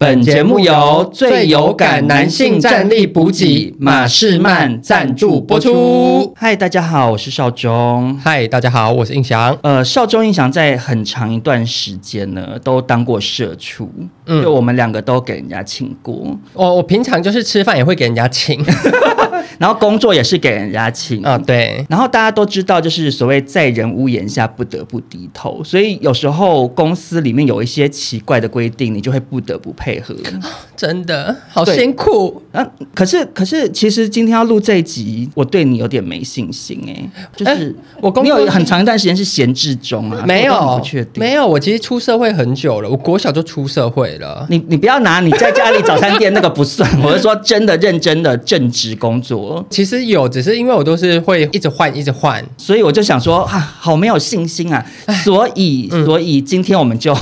本节目由最有感男性战力补给马士曼赞助播出。嗨，大家好，我是少中。嗨，大家好，我是印翔。呃，少中印翔在很长一段时间呢，都当过社畜。嗯，就我们两个都给人家请过。我我平常就是吃饭也会给人家请，然后工作也是给人家请。啊，对。然后大家都知道，就是所谓在人屋檐下不得不低头，所以有时候公司里面有一些奇怪的规定，你就会不得不配合。真的好辛苦啊！可是可是，其实今天要录这一集，我对你有点没信心哎、欸。就是我工作有很长一段时间是闲置中啊，没有不确定，没有。我其实出社会很久了，我国小就出社会了。你你不要拿你在家里早餐店那个不算，我是说真的认真的正职工作。其实有，只是因为我都是会一直换一直换，所以我就想说啊，好没有信心啊。所以、嗯、所以今天我们就。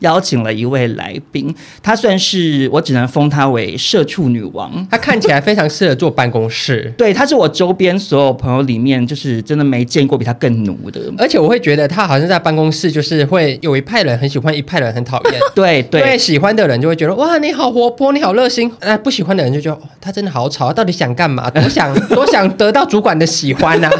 邀请了一位来宾，她算是我只能封她为社畜女王。她看起来非常适合坐办公室，对，她是我周边所有朋友里面，就是真的没见过比她更奴的。而且我会觉得她好像在办公室，就是会有一派人很喜欢，一派人很讨厌。对 对，对喜欢的人就会觉得哇，你好活泼，你好热心。那不喜欢的人就觉得她真的好吵，到底想干嘛？多想 多想得到主管的喜欢啊。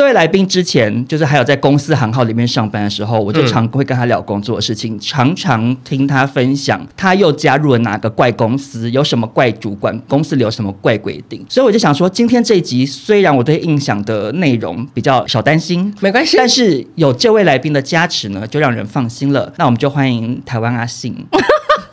这位来宾之前就是还有在公司行号里面上班的时候，我就常会跟他聊工作的事情，嗯、常常听他分享他又加入了哪个怪公司，有什么怪主管，公司里有什么怪规定。所以我就想说，今天这一集虽然我对印象的内容比较少担心，没关系，但是有这位来宾的加持呢，就让人放心了。那我们就欢迎台湾阿信。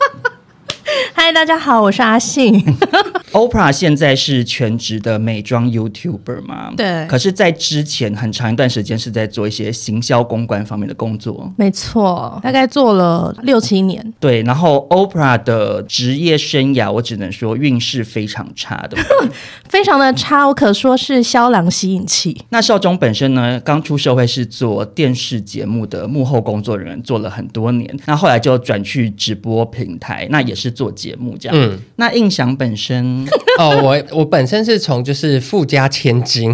嗨，大家好，我是阿信。Oprah 现在是全职的美妆 YouTuber 嘛？对。可是，在之前很长一段时间是在做一些行销公关方面的工作。没错，大概做了六七年。对，然后 Oprah 的职业生涯，我只能说运势非常差的，非常的差，我可说是萧郎吸引器。那少中本身呢，刚出社会是做电视节目的幕后工作人员，做了很多年。那后来就转去直播平台，那也是做节目这样。嗯。那印象本身。哦，我我本身是从就是富家千金，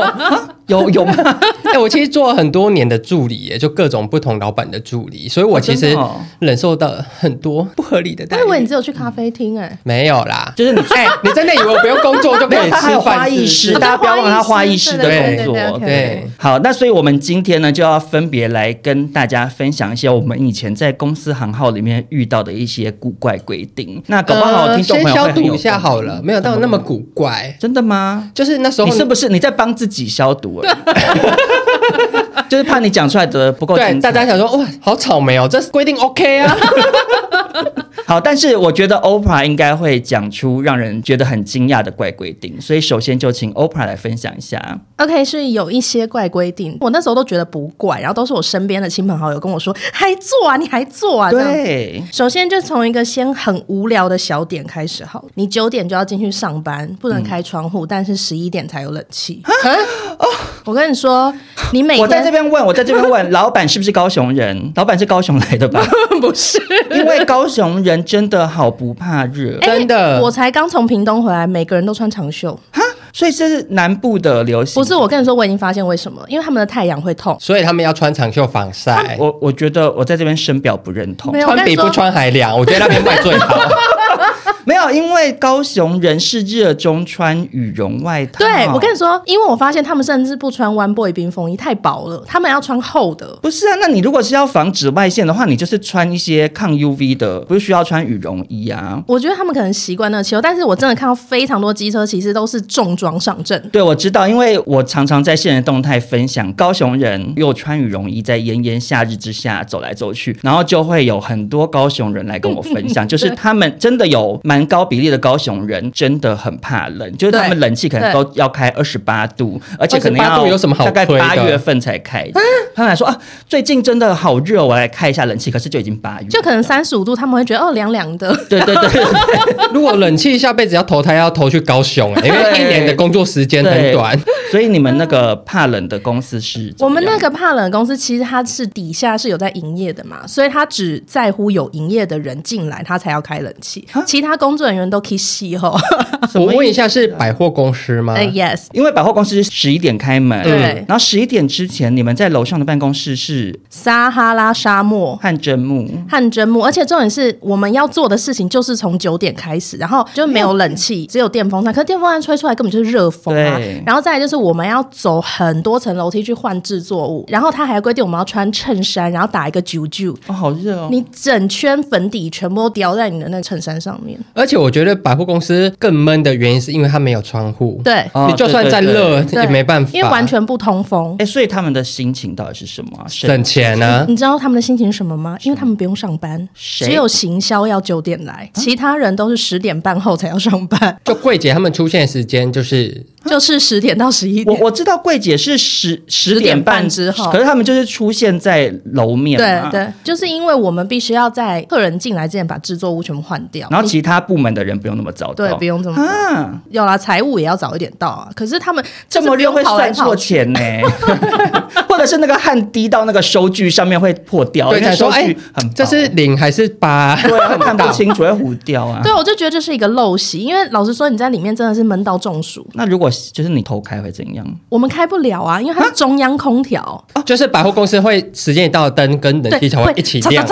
有有吗？哎、欸，我其实做了很多年的助理，耶，就各种不同老板的助理，所以我其实忍受到很多不合理的待遇。我以为你只有去咖啡厅，哎，没有啦，就是你哎、欸，你真的以为我不用工作就可以吃饭？花艺师，大家不要忘了他花艺师的工作。对，好，那所以我们今天呢，就要分别来跟大家分享一些我们以前在公司行号里面遇到的一些古怪规定。那搞不好听众朋友会先消毒一下好了，没有到那么古怪，真的吗？就是那时候你是不是你在帮自己消毒？就是怕你讲出来的不够对，大家想说哇，好草莓哦，这是规定 OK 啊。好，但是我觉得 Oprah 应该会讲出让人觉得很惊讶的怪规定，所以首先就请 Oprah 来分享一下。OK，是有一些怪规定，我那时候都觉得不怪，然后都是我身边的亲朋好友跟我说，还做啊，你还做啊？对。首先就从一个先很无聊的小点开始，好，你九点就要进去上班，不能开窗户，嗯、但是十一点才有冷气。啊？哦，我跟你说，你每天我在这边问，我在这边问，老板是不是高雄人？老板是高雄来的吧？不是，因为高雄人。真的好不怕热，欸、真的。我才刚从屏东回来，每个人都穿长袖哈，所以这是南部的流行。不是，我跟你说，我已经发现为什么，因为他们的太阳会痛，所以他们要穿长袖防晒。我我觉得我在这边深表不认同，穿比不穿还凉，我觉得那边卖最好。没有，因为高雄人是热衷穿羽绒外套。对，我跟你说，因为我发现他们甚至不穿 One Boy 冰风衣，太薄了，他们要穿厚的。不是啊，那你如果是要防紫外线的话，你就是穿一些抗 UV 的，不是需要穿羽绒衣啊。我觉得他们可能习惯那个气候，但是我真的看到非常多机车其实都是重装上阵。对，我知道，因为我常常在现实动态分享高雄人又穿羽绒衣在炎炎夏日之下走来走去，然后就会有很多高雄人来跟我分享，就是他们真的有 蛮高比例的高雄人真的很怕冷，就是他们冷气可能都要开二十八度，而且可能要大概八月份才开。他们还说啊，最近真的好热，我来开一下冷气，可是就已经八月，就可能三十五度，他们会觉得哦凉凉的。对对对，如果冷气下辈子要投胎，要投去高雄，因为一年的工作时间很短。所以你们那个怕冷的公司是？我们那个怕冷的公司其实它是底下是有在营业的嘛，所以它只在乎有营业的人进来，它才要开冷气，其他工作人员都可以洗吼。我问一下，是百货公司吗？哎，yes，因为百货公司十一点开门，对，然后十一点之前，你们在楼上的办公室是撒哈拉沙漠。汗蒸木，汗蒸木，而且重点是我们要做的事情就是从九点开始，然后就没有冷气，只有电风扇，可是电风扇吹出来根本就是热风啊。然后再来就是我们要走很多层楼梯去换制作物，然后他还规定我们要穿衬衫，然后打一个啾啾，哦，好热哦，你整圈粉底全部都掉在你的那个衬衫上面。而且我觉得百货公司更闷的原因是因为它没有窗户，对，你就算再热也没办法，因为完全不通风。哎，所以他们的心情到底是什么啊？省钱呢？你知道他们的心情是什么吗？因为他们不用上班，只有行销要九点来，其他人都是十点半后才要上班。就柜姐他们出现时间就是就是十点到十一点。我我知道柜姐是十十点半之后，可是他们就是出现在楼面。对对，就是因为我们必须要在客人进来之前把制作物全部换掉，然后其他部门的人不用那么早到，对，不用这么早。有啦，财务也要早一点到啊。可是他们这么溜会算错钱呢？或者是那个汗滴到那个收据上面会破掉，对，他说哎，这是零还是八？对，看不清楚会糊掉啊。对，我就觉得这是一个陋习，因为老实说你在里面真的是闷到中暑。那如果就是你偷开会怎样？我们开不了啊，因为它是中央空调，就是百货公司会时间一到，灯跟冷气才会一起亮，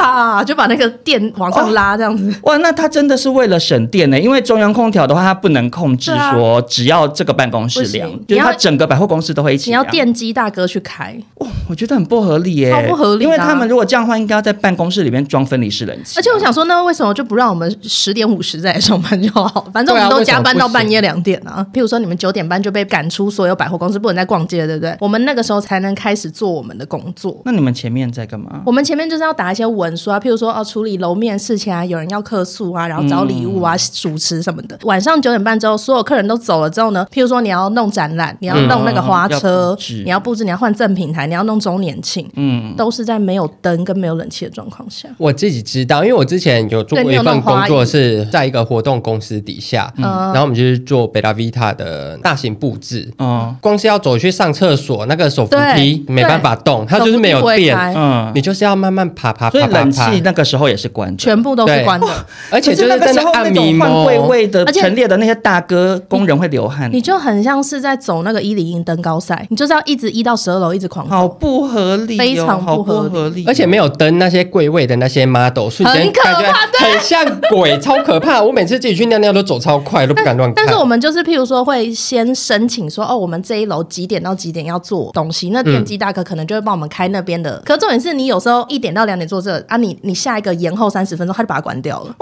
就把那个电往上拉这样子。哇，那它真的是为了省电呢？因为中央空调的话，它不能控制说只要这个办公室亮，就是它整个百货公司都会一起亮。你要电机大哥去开，哇，我觉得很不合理耶，超不合理。因为他们如果这样的话，应该要在办公室里面装分离式冷气。而且我想说，那为什么就不让我们十点五十再来上班就好？反正我们都加班到半夜两点啊。譬如说，你们九点半就被赶出所有百货公司，不能再逛街，对不对？我们那个时候才能开始做我们的工作。那你们前面在干嘛？我们前面就是要打一些文书啊，譬如说哦，处理楼面事情啊，有人要客诉啊，然后找礼物啊、主持什么的。晚上九点半之后，所有客人都走了之后呢，譬如说你要弄展览，你要弄那个花车，你要布置，你要换赠品台，你要弄周年庆，嗯，都是在没有灯跟没有冷气的状况下。我自己知道，因为我之前有做过一份工作，是在一个活动公司底下，嗯，然后我们就是做贝拉维塔的大型布置，嗯，光是要走去上厕所，那个手扶梯没办法动，它就是没有电，嗯，你就是要慢慢爬爬爬。所以冷气那个时候也是关的，全部都是关的，而且就是在那按摩。换柜位的陈列的那些大哥工人会流汗，你就很像是在走那个一零一登高赛，你就是要一直一到十二楼一直狂跑，好不合理，非常不合理，而且没有灯，那些柜位的那些 model 瞬间感觉很像鬼，超可怕。我每次自己去尿尿都走超快，都不敢乱看。但是我们就是譬如说会先申请说，哦，我我们这一楼几点到几点要做东西，那电机大哥可能就会帮我们开那边的。可重点是你有时候一点到两点做这啊，你你下一个延后三十分钟，他就把它关掉了。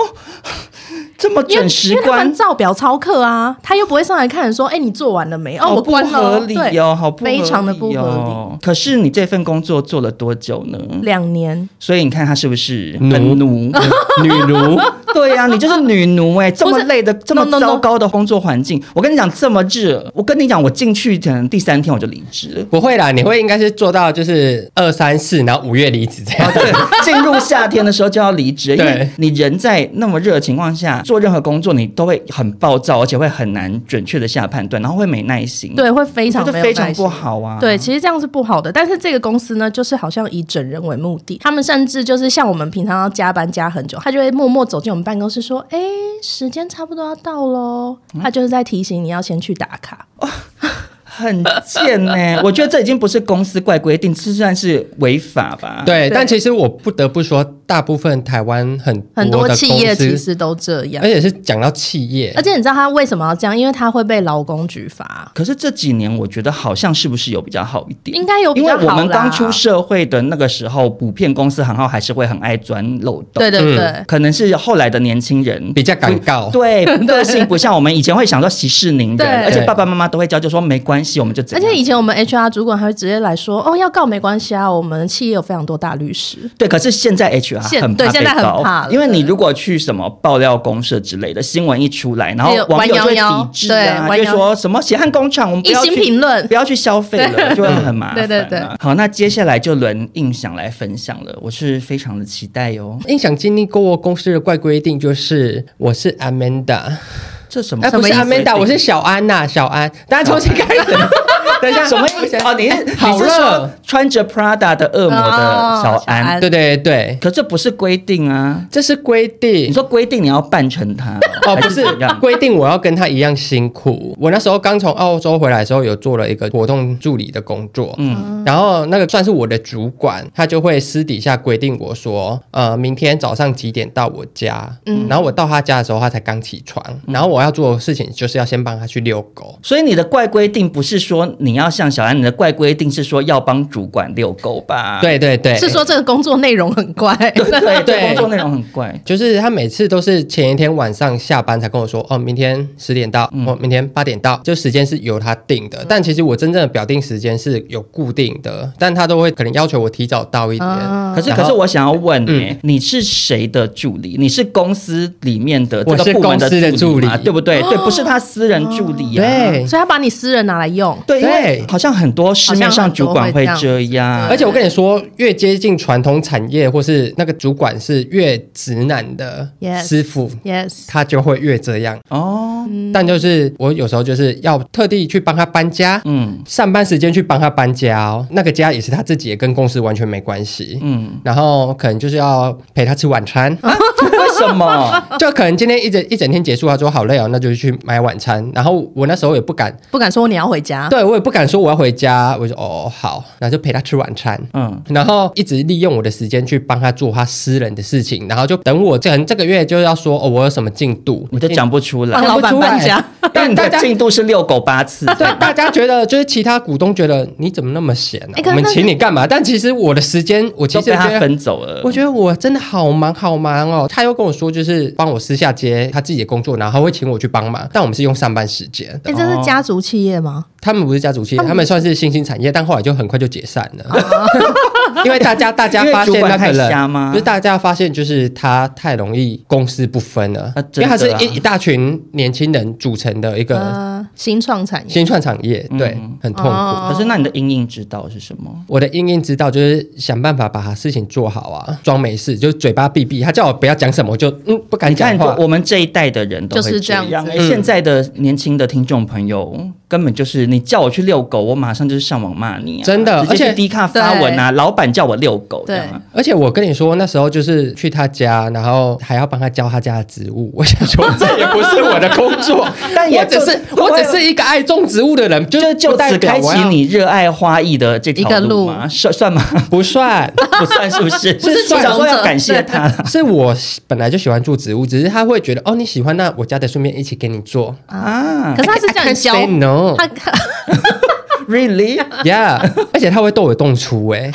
这么准时关，照表操课啊，他又不会上来看说，哎，你做完了没？哦，我关了。合理哦，好不合理，非常的不合理。可是你这份工作做了多久呢？两年。所以你看他是不是奴奴 女奴？对呀，你就是女奴哎，这么累的，这么糟糕的工作环境。我跟你讲，这么热，我跟你讲，我进去可能第三天我就离职了。不会啦，你会应该是做到就是二三四，然后五月离职这样。对，进入夏天的时候就要离职，因为你人在那么热的情况下做任何工作，你都会很暴躁，而且会很难准确的下判断，然后会没耐心。对，会非常非常不好啊。对，其实这样是不好的。但是这个公司呢，就是好像以整人为目的，他们甚至就是像我们平常要加班加很久，他就会默默走进我们办公室说：“哎，时间差不多要到喽。”他就是在提醒你要先去打卡。哦很贱呢、欸，我觉得这已经不是公司怪规定，这算是违法吧？对但其实我不得不说，大部分台湾很很多企业其实都这样，而且是讲到企业，而且你知道他为什么要这样？因为他会被劳工局罚。可是这几年我觉得好像是不是有比较好一点？应该有比较好，因为我们刚出社会的那个时候，普遍公司行号还是会很爱钻漏洞。对对对，可能是后来的年轻人比较敢告，对个性不像我们以前会想说息事宁人，而且爸爸妈妈都会教，就说没关系，我们就。而且以前我们 HR 主管还会直接来说，哦，要告没关系啊，我们企业有非常多大律师。对，可是现在 HR 很怕被告，因为你如果去什么爆料公社之类的新闻一出来，然后网友就会抵制啊，就说什么血汗工厂，我们不要去评论，不要去消费了，就会很麻烦。对对对。好，那接下来就轮印象来分享了，我是非常的期待哟。印象经历过公司的怪规定，就是我是 Amanda，这什么？不是 Amanda，我是小安呐，小安，大家重新开始。等一下，什么意思？哦，你是你是说穿着 Prada 的恶魔的小安？对对对，可这不是规定啊，这是规定。你说规定你要扮成他哦，不是规定我要跟他一样辛苦。我那时候刚从澳洲回来的时候，有做了一个活动助理的工作，嗯，然后那个算是我的主管，他就会私底下规定我说，呃，明天早上几点到我家？嗯，然后我到他家的时候，他才刚起床，然后我要做的事情就是要先帮他去遛狗。所以你的怪规定不是说你。你要像小安，你的怪规定是说要帮主管遛狗吧？对对对，是说这个工作内容很怪。对对对，工作内容很怪，就是他每次都是前一天晚上下班才跟我说，哦，明天十点到，哦，明天八点到，就时间是由他定的。但其实我真正的表定时间是有固定的，但他都会可能要求我提早到一点。可是可是我想要问你，你是谁的助理？你是公司里面的这个部门的助理吗？对不对？对，不是他私人助理啊。对，所以他把你私人拿来用。对。对，好像很多市面上主管会这样，而且我跟你说，越接近传统产业或是那个主管是越直男的师傅，yes，他就会越这样。哦。但就是我有时候就是要特地去帮他搬家，嗯，上班时间去帮他搬家哦，那个家也是他自己，也跟公司完全没关系，嗯，然后可能就是要陪他吃晚餐。什么？就可能今天一整一整天结束，他说好累哦，那就去买晚餐。然后我那时候也不敢，不敢说你要回家。对，我也不敢说我要回家。我就说哦好，然后就陪他吃晚餐。嗯，然后一直利用我的时间去帮他做他私人的事情。然后就等我这这个月就要说哦，我有什么进度，我就讲不出来。帮老板搬家，但你的进度是遛狗八次。对，大家觉得就是其他股东觉得你怎么那么闲呢？我们请你干嘛？但其实我的时间我其实被他分走了。我觉得我真的好忙好忙哦。他又跟我说就是帮。我私下接他自己的工作，然后会请我去帮忙，但我们是用上班时间。哎，这是家族企业吗？他们不是家族企业，他们算是新兴产业，但后来就很快就解散了。因为大家大家发现那个人，就是大家发现就是他太容易公私不分了，因为他是一一大群年轻人组成的一个新创产业，新创产业对，很痛苦。可是那你的因应之道是什么？我的因应之道就是想办法把他事情做好啊，装没事，就嘴巴闭闭。他叫我不要讲什么，我就嗯不敢讲话。我们这一代的人都是这样，现在的年轻的听众朋友根本就是。你叫我去遛狗，我马上就是上网骂你，真的，而且低卡发文啊，老板叫我遛狗，对，而且我跟你说，那时候就是去他家，然后还要帮他教他家的植物。我想说，这也不是我的工作，但也只是我只是一个爱种植物的人，就就此开启你热爱花艺的这条路吗？算算吗？不算，不算，是不是？不是想说要感谢他，是我本来就喜欢做植物，只是他会觉得哦你喜欢，那我家的顺便一起给你做啊。可是他是这样教，他。Really? Yeah，而且他会逗我动粗哎。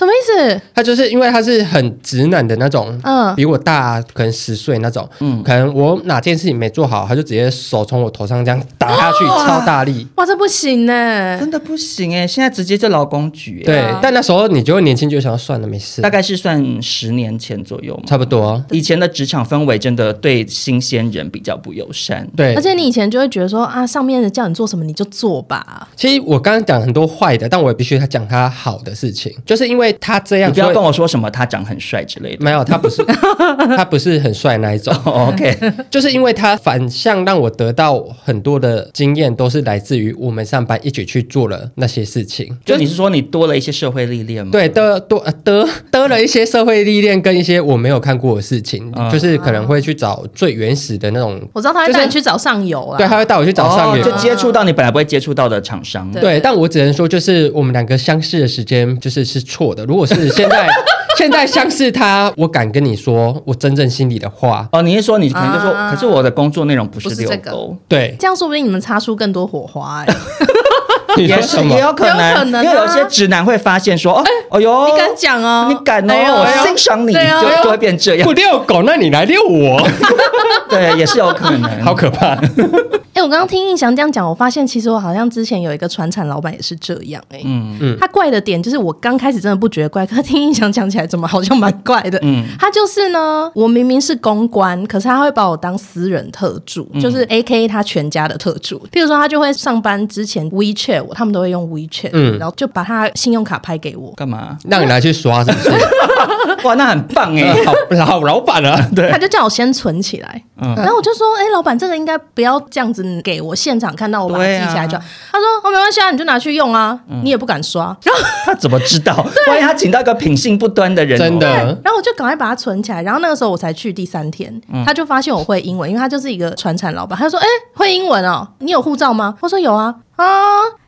什么意思？他就是因为他是很直男的那种，嗯，比我大可能十岁那种，嗯，可能我哪件事情没做好，他就直接手从我头上这样打下去，超大力。哇，这不行呢，真的不行哎！现在直接就劳工局。对，但那时候你就会年轻，就想要算了，没事。大概是算十年前左右，差不多。以前的职场氛围真的对新鲜人比较不友善。对，而且你以前就会觉得说啊，上面的叫你做什么你就做吧。其实我刚刚讲很多坏的，但我也必须他讲他好的事情，就是因为。他这样，你不要跟我说什么他长很帅之类的。没有，他不是，他不是很帅那一种。OK，就是因为他反向让我得到很多的经验，都是来自于我们上班一起去做了那些事情。就你是说你多了一些社会历练吗？对，得多得得了一些社会历练，跟一些我没有看过的事情，就是可能会去找最原始的那种。我知道他会带你去找上游啊，对，他会带我去找上游，就接触到你本来不会接触到的厂商。对，但我只能说，就是我们两个相识的时间就是是错的。如果是现在。现在像是他，我敢跟你说我真正心里的话。哦，你是说你可能就说，可是我的工作内容不是遛狗，对，这样说不定你们擦出更多火花哎。也是也有可能，因为有些直男会发现说，哦，哎呦，你敢讲哦，你敢哦，我欣赏你，就就会变这样。不遛狗，那你来遛我。对，也是有可能，好可怕。哎，我刚刚听印翔这样讲，我发现其实我好像之前有一个传产老板也是这样。哎，嗯嗯，他怪的点就是我刚开始真的不觉得怪，可是听印翔讲起来怎么好像蛮怪的。嗯，他就是呢，我明明是公关，可是他会把我当私人特助，就是 AKA 他全家的特助。譬如说，他就会上班之前 WeChat 我，他们都会用 WeChat，嗯，然后就把他信用卡拍给我，干嘛？让你拿去刷，是不是？哇，那很棒哎，好老老板啊，对，他就叫我先存起来，嗯，然后我就说，哎，老板，这个应该不要这样子给我现场看到，我把它记起来就。他说，哦，没关系啊，你就拿去用啊，你也不敢刷。然 后他怎么知道？万一他请到一个品性不端的人，真的。然后我就赶快把它存起来。然后那个时候我才去第三天，他就发现我会英文，因为他就是一个传产老板。他就说，哎，会英文哦，你有护照吗？我说有啊，啊，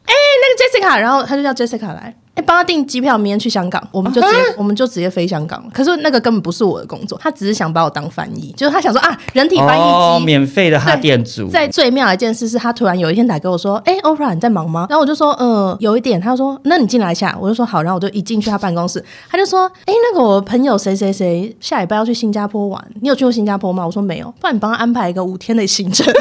哎，那个 Jessica，然后他就叫 Jessica 来。哎，帮他订机票，明天去香港，我们就直接，我们就直接飞香港了。可是那个根本不是我的工作，他只是想把我当翻译，就是他想说啊，人体翻译机，免费的哈店主。在最妙的一件事是他突然有一天打给我说，哎，Oprah 你在忙吗？然后我就说，嗯，有一点。他说，那你进来一下，我就说好。然后我就一进去他办公室，他就说，哎，那个我朋友谁谁谁下礼拜要去新加坡玩，你有去过新加坡吗？我说没有，不然你帮他安排一个五天的行程。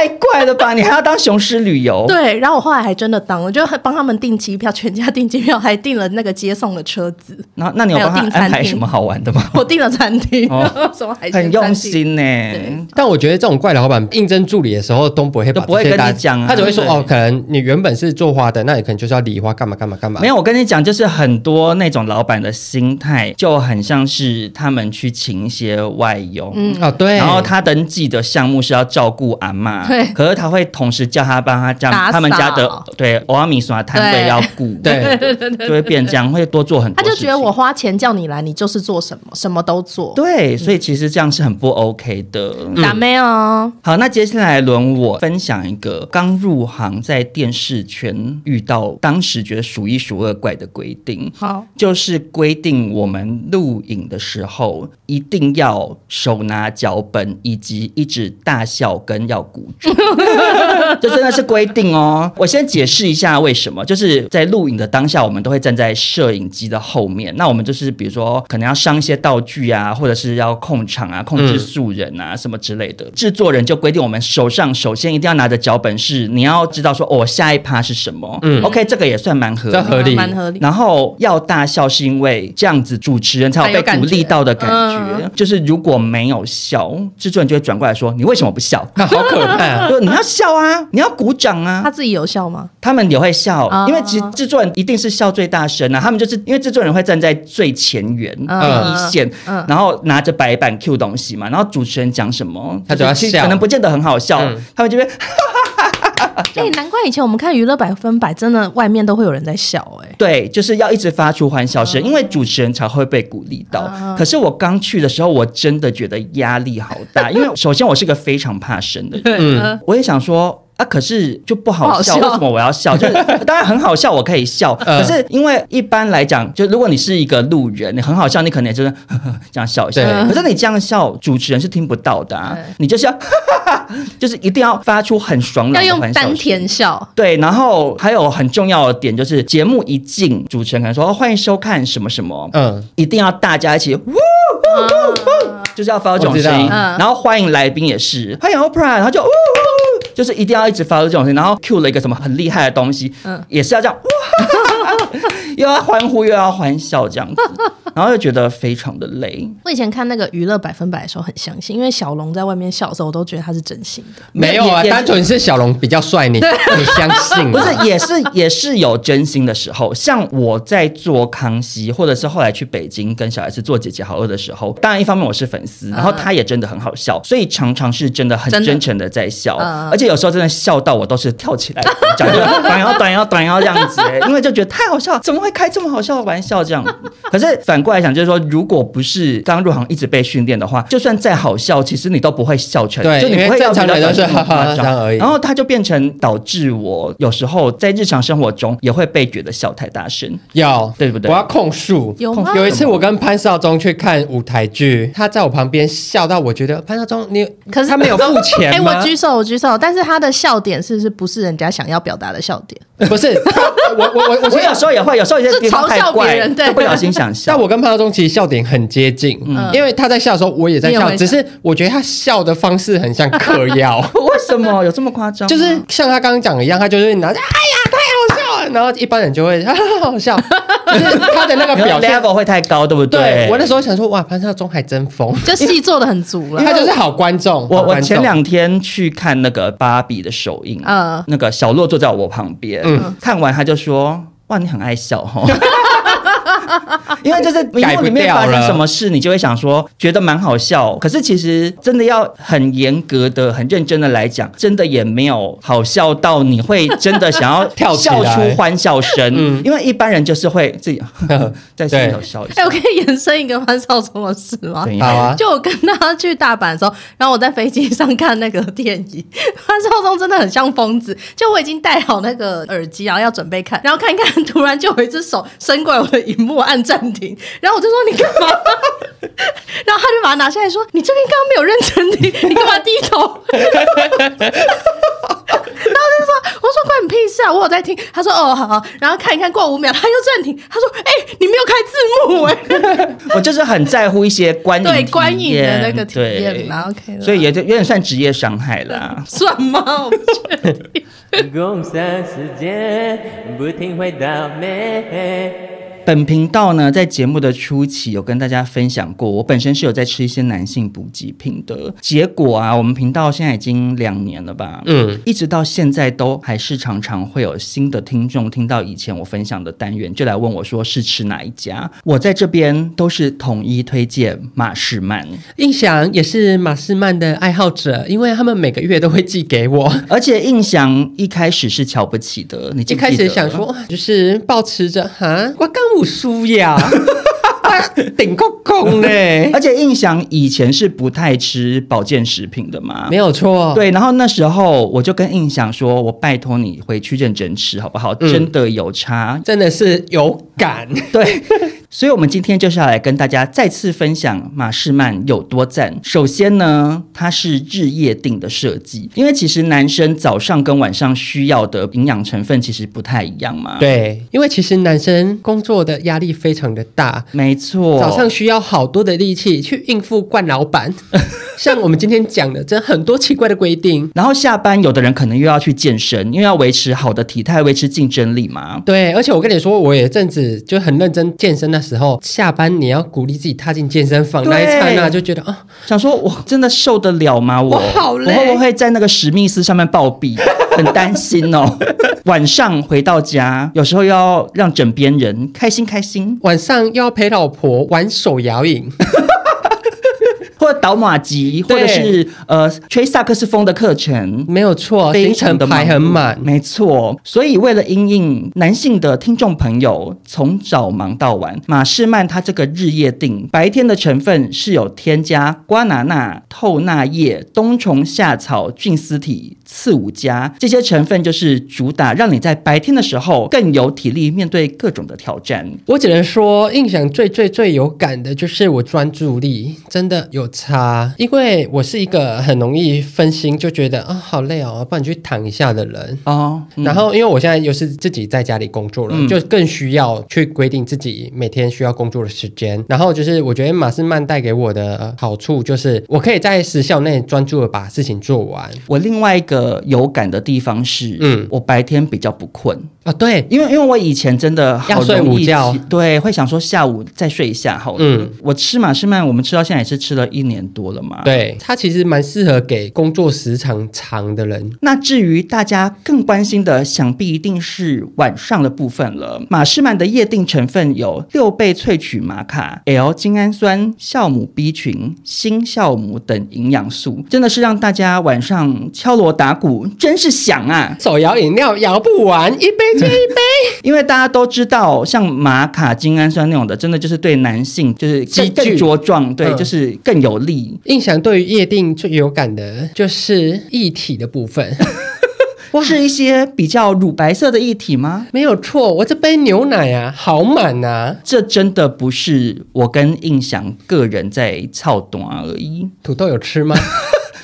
太怪了吧！你还要当雄狮旅游？对，然后我后来还真的当了，就帮他们订机票，全家订机票，还订了那个接送的车子。那那你有帮他安排什么好玩的吗？我订了餐厅，什么还？很用心呢。但我觉得这种怪老板应征助理的时候都不会都不会跟你讲，他只会说哦，可能你原本是做花的，那你可能就是要理花干嘛干嘛干嘛。没有，我跟你讲，就是很多那种老板的心态就很像是他们去请一些外佣，嗯哦对，然后他登记的项目是要照顾阿嬷，对，可是他会。同时叫他帮他将他们家的对欧阿米耍摊位要顾，对对对对，就会变这样，会多做很多。他就觉得我花钱叫你来，你就是做什么，什么都做。对，所以其实这样是很不 OK 的。打没有？好，那接下来轮我分享一个刚入行在电视圈遇到，当时觉得数一数二怪的规定。好，就是规定我们录影的时候一定要手拿脚本，以及一直大笑跟要鼓掌。这真的是规定哦！我先解释一下为什么，就是在录影的当下，我们都会站在摄影机的后面。那我们就是比如说，可能要上一些道具啊，或者是要控场啊、控制素人啊、嗯、什么之类的。制作人就规定我们手上首先一定要拿着脚本，是你要知道说哦，下一趴是什么。嗯，OK，这个也算蛮合理，合理，蛮合理。然后要大笑，是因为这样子主持人才有被鼓励到的感觉。感觉嗯、就是如果没有笑，制作人就会转过来说：“你为什么不笑？”那 好可怕！就你要笑啊！你要鼓掌啊！他自己有笑吗？他们也会笑，因为其实制作人一定是笑最大声啊。他们就是因为制作人会站在最前缘第一线，然后拿着白板 Q 东西嘛，然后主持人讲什么，他就要笑，可能不见得很好笑，他们就会。哎，难怪以前我们看娱乐百分百，真的外面都会有人在笑，哎，对，就是要一直发出欢笑声，因为主持人才会被鼓励到。可是我刚去的时候，我真的觉得压力好大，因为首先我是个非常怕生的人，嗯，我也想说。啊，可是就不好笑，为什么我要笑？就是当然很好笑，我可以笑。可是因为一般来讲，就如果你是一个路人，你很好笑，你可能也就是这样笑一下。可是你这样笑，主持人是听不到的啊。你就是要，就是一定要发出很爽朗的欢笑，要用丹田笑。对，然后还有很重要的点就是，节目一进，主持人可能说欢迎收看什么什么，嗯，一定要大家一起，就是要发出这种声音。然后欢迎来宾也是，欢迎 Oprah，然后就。就是一定要一直发出这种声音，然后 cue 了一个什么很厉害的东西，嗯，也是要这样，哇，又要欢呼又要欢笑这样子，然后又觉得非常的累。我以前看那个娱乐百分百的时候很相信，因为小龙在外面笑的时候，我都觉得他是真心的。没有啊，单纯是小龙比较帅，你 你相信？不是，也是也是有真心的时候。像我在做康熙，或者是后来去北京跟小 S 做姐姐好饿的时候，当然一方面我是粉丝，然后他也真的很好笑，所以常常是真的很真诚的在笑，而且有时候真的笑到我都是跳起来讲，短腰短腰短腰这样子，因为就觉得太好。笑，怎么会开这么好笑的玩笑？这样。可是反过来想，就是说，如果不是刚入行一直被训练的话，就算再好笑，其实你都不会笑成，对，就你不会正常人都是哈哈这样而已。然后他就变成导致我有时候在日常生活中也会被觉得笑太大声，要对不对？我要控诉。有吗？有一次我跟潘少忠去看舞台剧，他在我旁边笑到我觉得潘少忠你，可是他没有付钱 哎，我举手，我举手，但是他的笑点是不是不是人家想要表达的笑点？不是，我我我我有时候也会，有时候有些地方太怪，对，不小心想笑。但我跟潘少忠其实笑点很接近，嗯，因为他在笑的时候我也在笑，只是我觉得他笑的方式很像嗑药。为什么有这么夸张？就是像他刚刚讲的一样，他就是拿着，哎呀，太好笑了，然后一般人就会 哈哈好笑，就是他的那个表现 level 会太高，对不对？对，我那时候想说，哇，潘少忠还真疯，就戏做的很足了，他就是好观众。我我前两天去看那个芭比的首映，嗯，那个小洛坐在我旁边，嗯，看完他就说，哇，你很爱笑哈。因为就是荧幕里面发生什么事，你就会想说觉得蛮好笑。可是其实真的要很严格的、很认真的来讲，真的也没有好笑到你会真的想要跳笑出欢笑声。嗯，因为一般人就是会自己 在心头笑一下。哎，我可以延伸一个欢少聪的事吗？好啊。就我跟他去大阪的时候，然后我在飞机上看那个电影，欢少聪真的很像疯子。就我已经戴好那个耳机，然后要准备看，然后看一看，突然就有一只手伸过来我的荧幕，按暂停。然后我就说你干嘛？然后他就把它拿下来说：“你这边刚刚没有认真听，你干嘛低头？” 然后他就说：“我说关你屁事啊！我有在听。”他说：“哦，好，好。”然后看一看，过五秒他又暂停。他说：“哎、欸，你没有开字幕哎、欸！”我就是很在乎一些观影对观影的那个体验嘛。OK，所以也就有点算职业伤害啦。算吗？我不确定。本频道呢，在节目的初期有跟大家分享过，我本身是有在吃一些男性补给品的。结果啊，我们频道现在已经两年了吧，嗯，一直到现在都还是常常会有新的听众听到以前我分享的单元，就来问我说是吃哪一家。我在这边都是统一推荐马士曼，印象也是马士曼的爱好者，因为他们每个月都会寄给我，而且印象一开始是瞧不起的，你？一开始想说就是保持着哈，我刚。不输呀，顶够空嘞！而且印象以前是不太吃保健食品的嘛，没有错。对，然后那时候我就跟印象说：“我拜托你回去认真吃，好不好？嗯、真的有差，真的是有感。”对。所以，我们今天就是要来跟大家再次分享马士曼有多赞。首先呢，它是日夜定的设计，因为其实男生早上跟晚上需要的营养成分其实不太一样嘛。对，因为其实男生工作的压力非常的大，没错，早上需要好多的力气去应付惯老板。像我们今天讲的，这很多奇怪的规定。然后下班，有的人可能又要去健身，因为要维持好的体态，维持竞争力嘛。对，而且我跟你说，我也阵子就很认真健身的时候，下班你要鼓励自己踏进健身房那一刹那，就觉得啊，想说我真的受得了吗？我，我好累，我会不会在那个史密斯上面暴毙？很担心哦。晚上回到家，有时候要让枕边人开心开心，晚上又要陪老婆玩手摇饮。倒马吉，或者是呃吹萨克斯风的课程，没有错，行程排很满，没错。所以为了因应男性的听众朋友，从早忙到晚，马士曼他这个日夜定，白天的成分是有添加瓜拿纳、透纳叶、冬虫夏草、菌丝体、刺五加这些成分，就是主打让你在白天的时候更有体力面对各种的挑战。我只能说，印象最最最有感的就是我专注力真的有差，因为我是一个很容易分心，就觉得啊、哦、好累哦，不然去躺一下的人哦。嗯、然后因为我现在又是自己在家里工作了，嗯、就更需要去规定自己每天需要工作的时间。然后就是我觉得马斯曼带给我的好处就是，我可以在时效内专注的把事情做完。我另外一个有感的地方是，嗯，我白天比较不困。啊，对，因为因为我以前真的好要睡午觉，对，会想说下午再睡一下好了。嗯，我吃马士曼，我们吃到现在也是吃了一年多了嘛。对，它其实蛮适合给工作时长长的人。那至于大家更关心的，想必一定是晚上的部分了。马士曼的夜定成分有六倍萃取玛卡、L 精氨酸、酵母 B 群、锌、酵母等营养素，真的是让大家晚上敲锣打鼓，真是响啊！手摇饮料摇不完，一杯。借一杯。因为大家都知道，像玛卡精氨酸那种的，真的就是对男性就是更更茁壮，对，嗯、就是更有利。印象对于夜定最有感的就是液体的部分。哇是一些比较乳白色的液体吗？没有错，我这杯牛奶啊，好满啊！这真的不是我跟印象个人在操短而已。土豆有吃吗？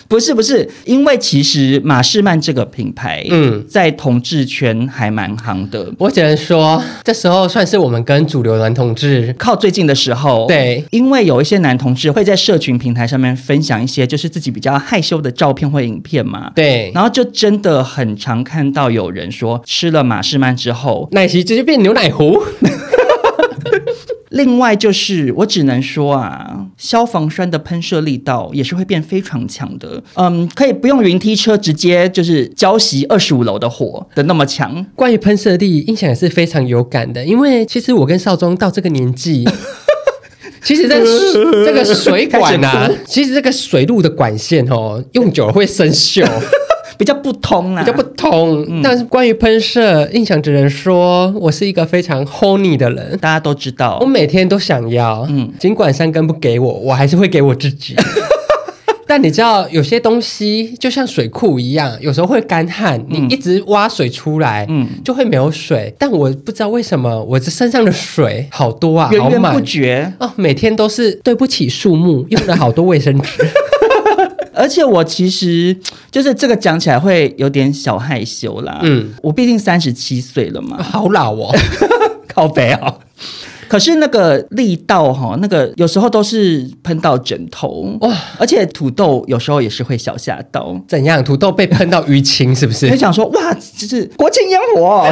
不是不是，因为其实马士曼这个品牌，嗯，在同志圈还蛮行的。我只能说，这时候算是我们跟主流男同志靠最近的时候。对，因为有一些男同志会在社群平台上面分享一些就是自己比较害羞的照片或影片嘛。对，然后就真的很常看到有人说，吃了马士曼之后，奶昔直接变牛奶糊。另外就是，我只能说啊，消防栓的喷射力道也是会变非常强的。嗯，可以不用云梯车直接就是浇熄二十五楼的火的那么强。关于喷射力，印象也是非常有感的，因为其实我跟少宗到这个年纪，其实这这个水管啊，其实这个水路的管线哦，用久了会生锈。比较不通啊，比较不通。嗯、但是关于喷射，印象只能说我是一个非常 horny 的人，大家都知道。我每天都想要，嗯，尽管三根不给我，我还是会给我自己。但你知道，有些东西就像水库一样，有时候会干旱，嗯、你一直挖水出来，嗯，就会没有水。但我不知道为什么，我这身上的水好多啊，源源不绝哦，每天都是对不起树木，用了好多卫生纸。而且我其实就是这个讲起来会有点小害羞啦。嗯，我毕竟三十七岁了嘛，好老哦，靠北哦。可是那个力道哈，那个有时候都是喷到枕头哇！而且土豆有时候也是会小吓到。怎样？土豆被喷到淤青是不是？就想说哇，就是国庆烟火，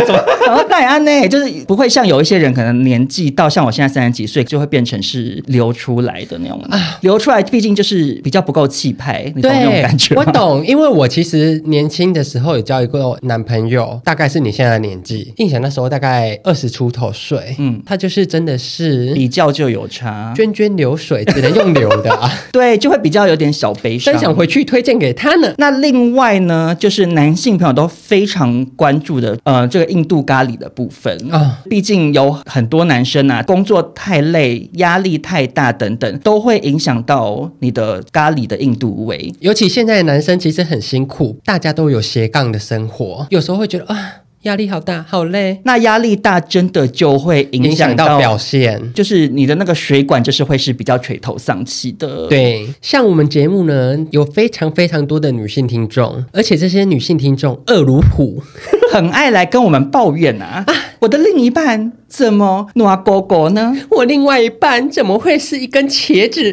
然后戴安呢，就是不会像有一些人可能年纪到像我现在三十几岁，就会变成是流出来的那种啊，流出来毕竟就是比较不够气派，你懂那种感觉？我懂，因为我其实年轻的时候有交一个男朋友，大概是你现在的年纪，印象那时候大概二十出头岁，嗯，他就是真。真的是比较就有差，涓涓流水只能用流的啊，对，就会比较有点小悲伤。真想回去推荐给他呢。那另外呢，就是男性朋友都非常关注的，呃，这个印度咖喱的部分啊，毕竟有很多男生啊，工作太累、压力太大等等，都会影响到你的咖喱的印度味。尤其现在的男生其实很辛苦，大家都有斜杠的生活，有时候会觉得啊。压力好大，好累。那压力大真的就会影响到，到表现，就是你的那个水管，就是会是比较垂头丧气的。对，像我们节目呢，有非常非常多的女性听众，而且这些女性听众恶如虎，很爱来跟我们抱怨啊。啊，我的另一半怎么暖狗狗呢？我另外一半怎么会是一根茄子？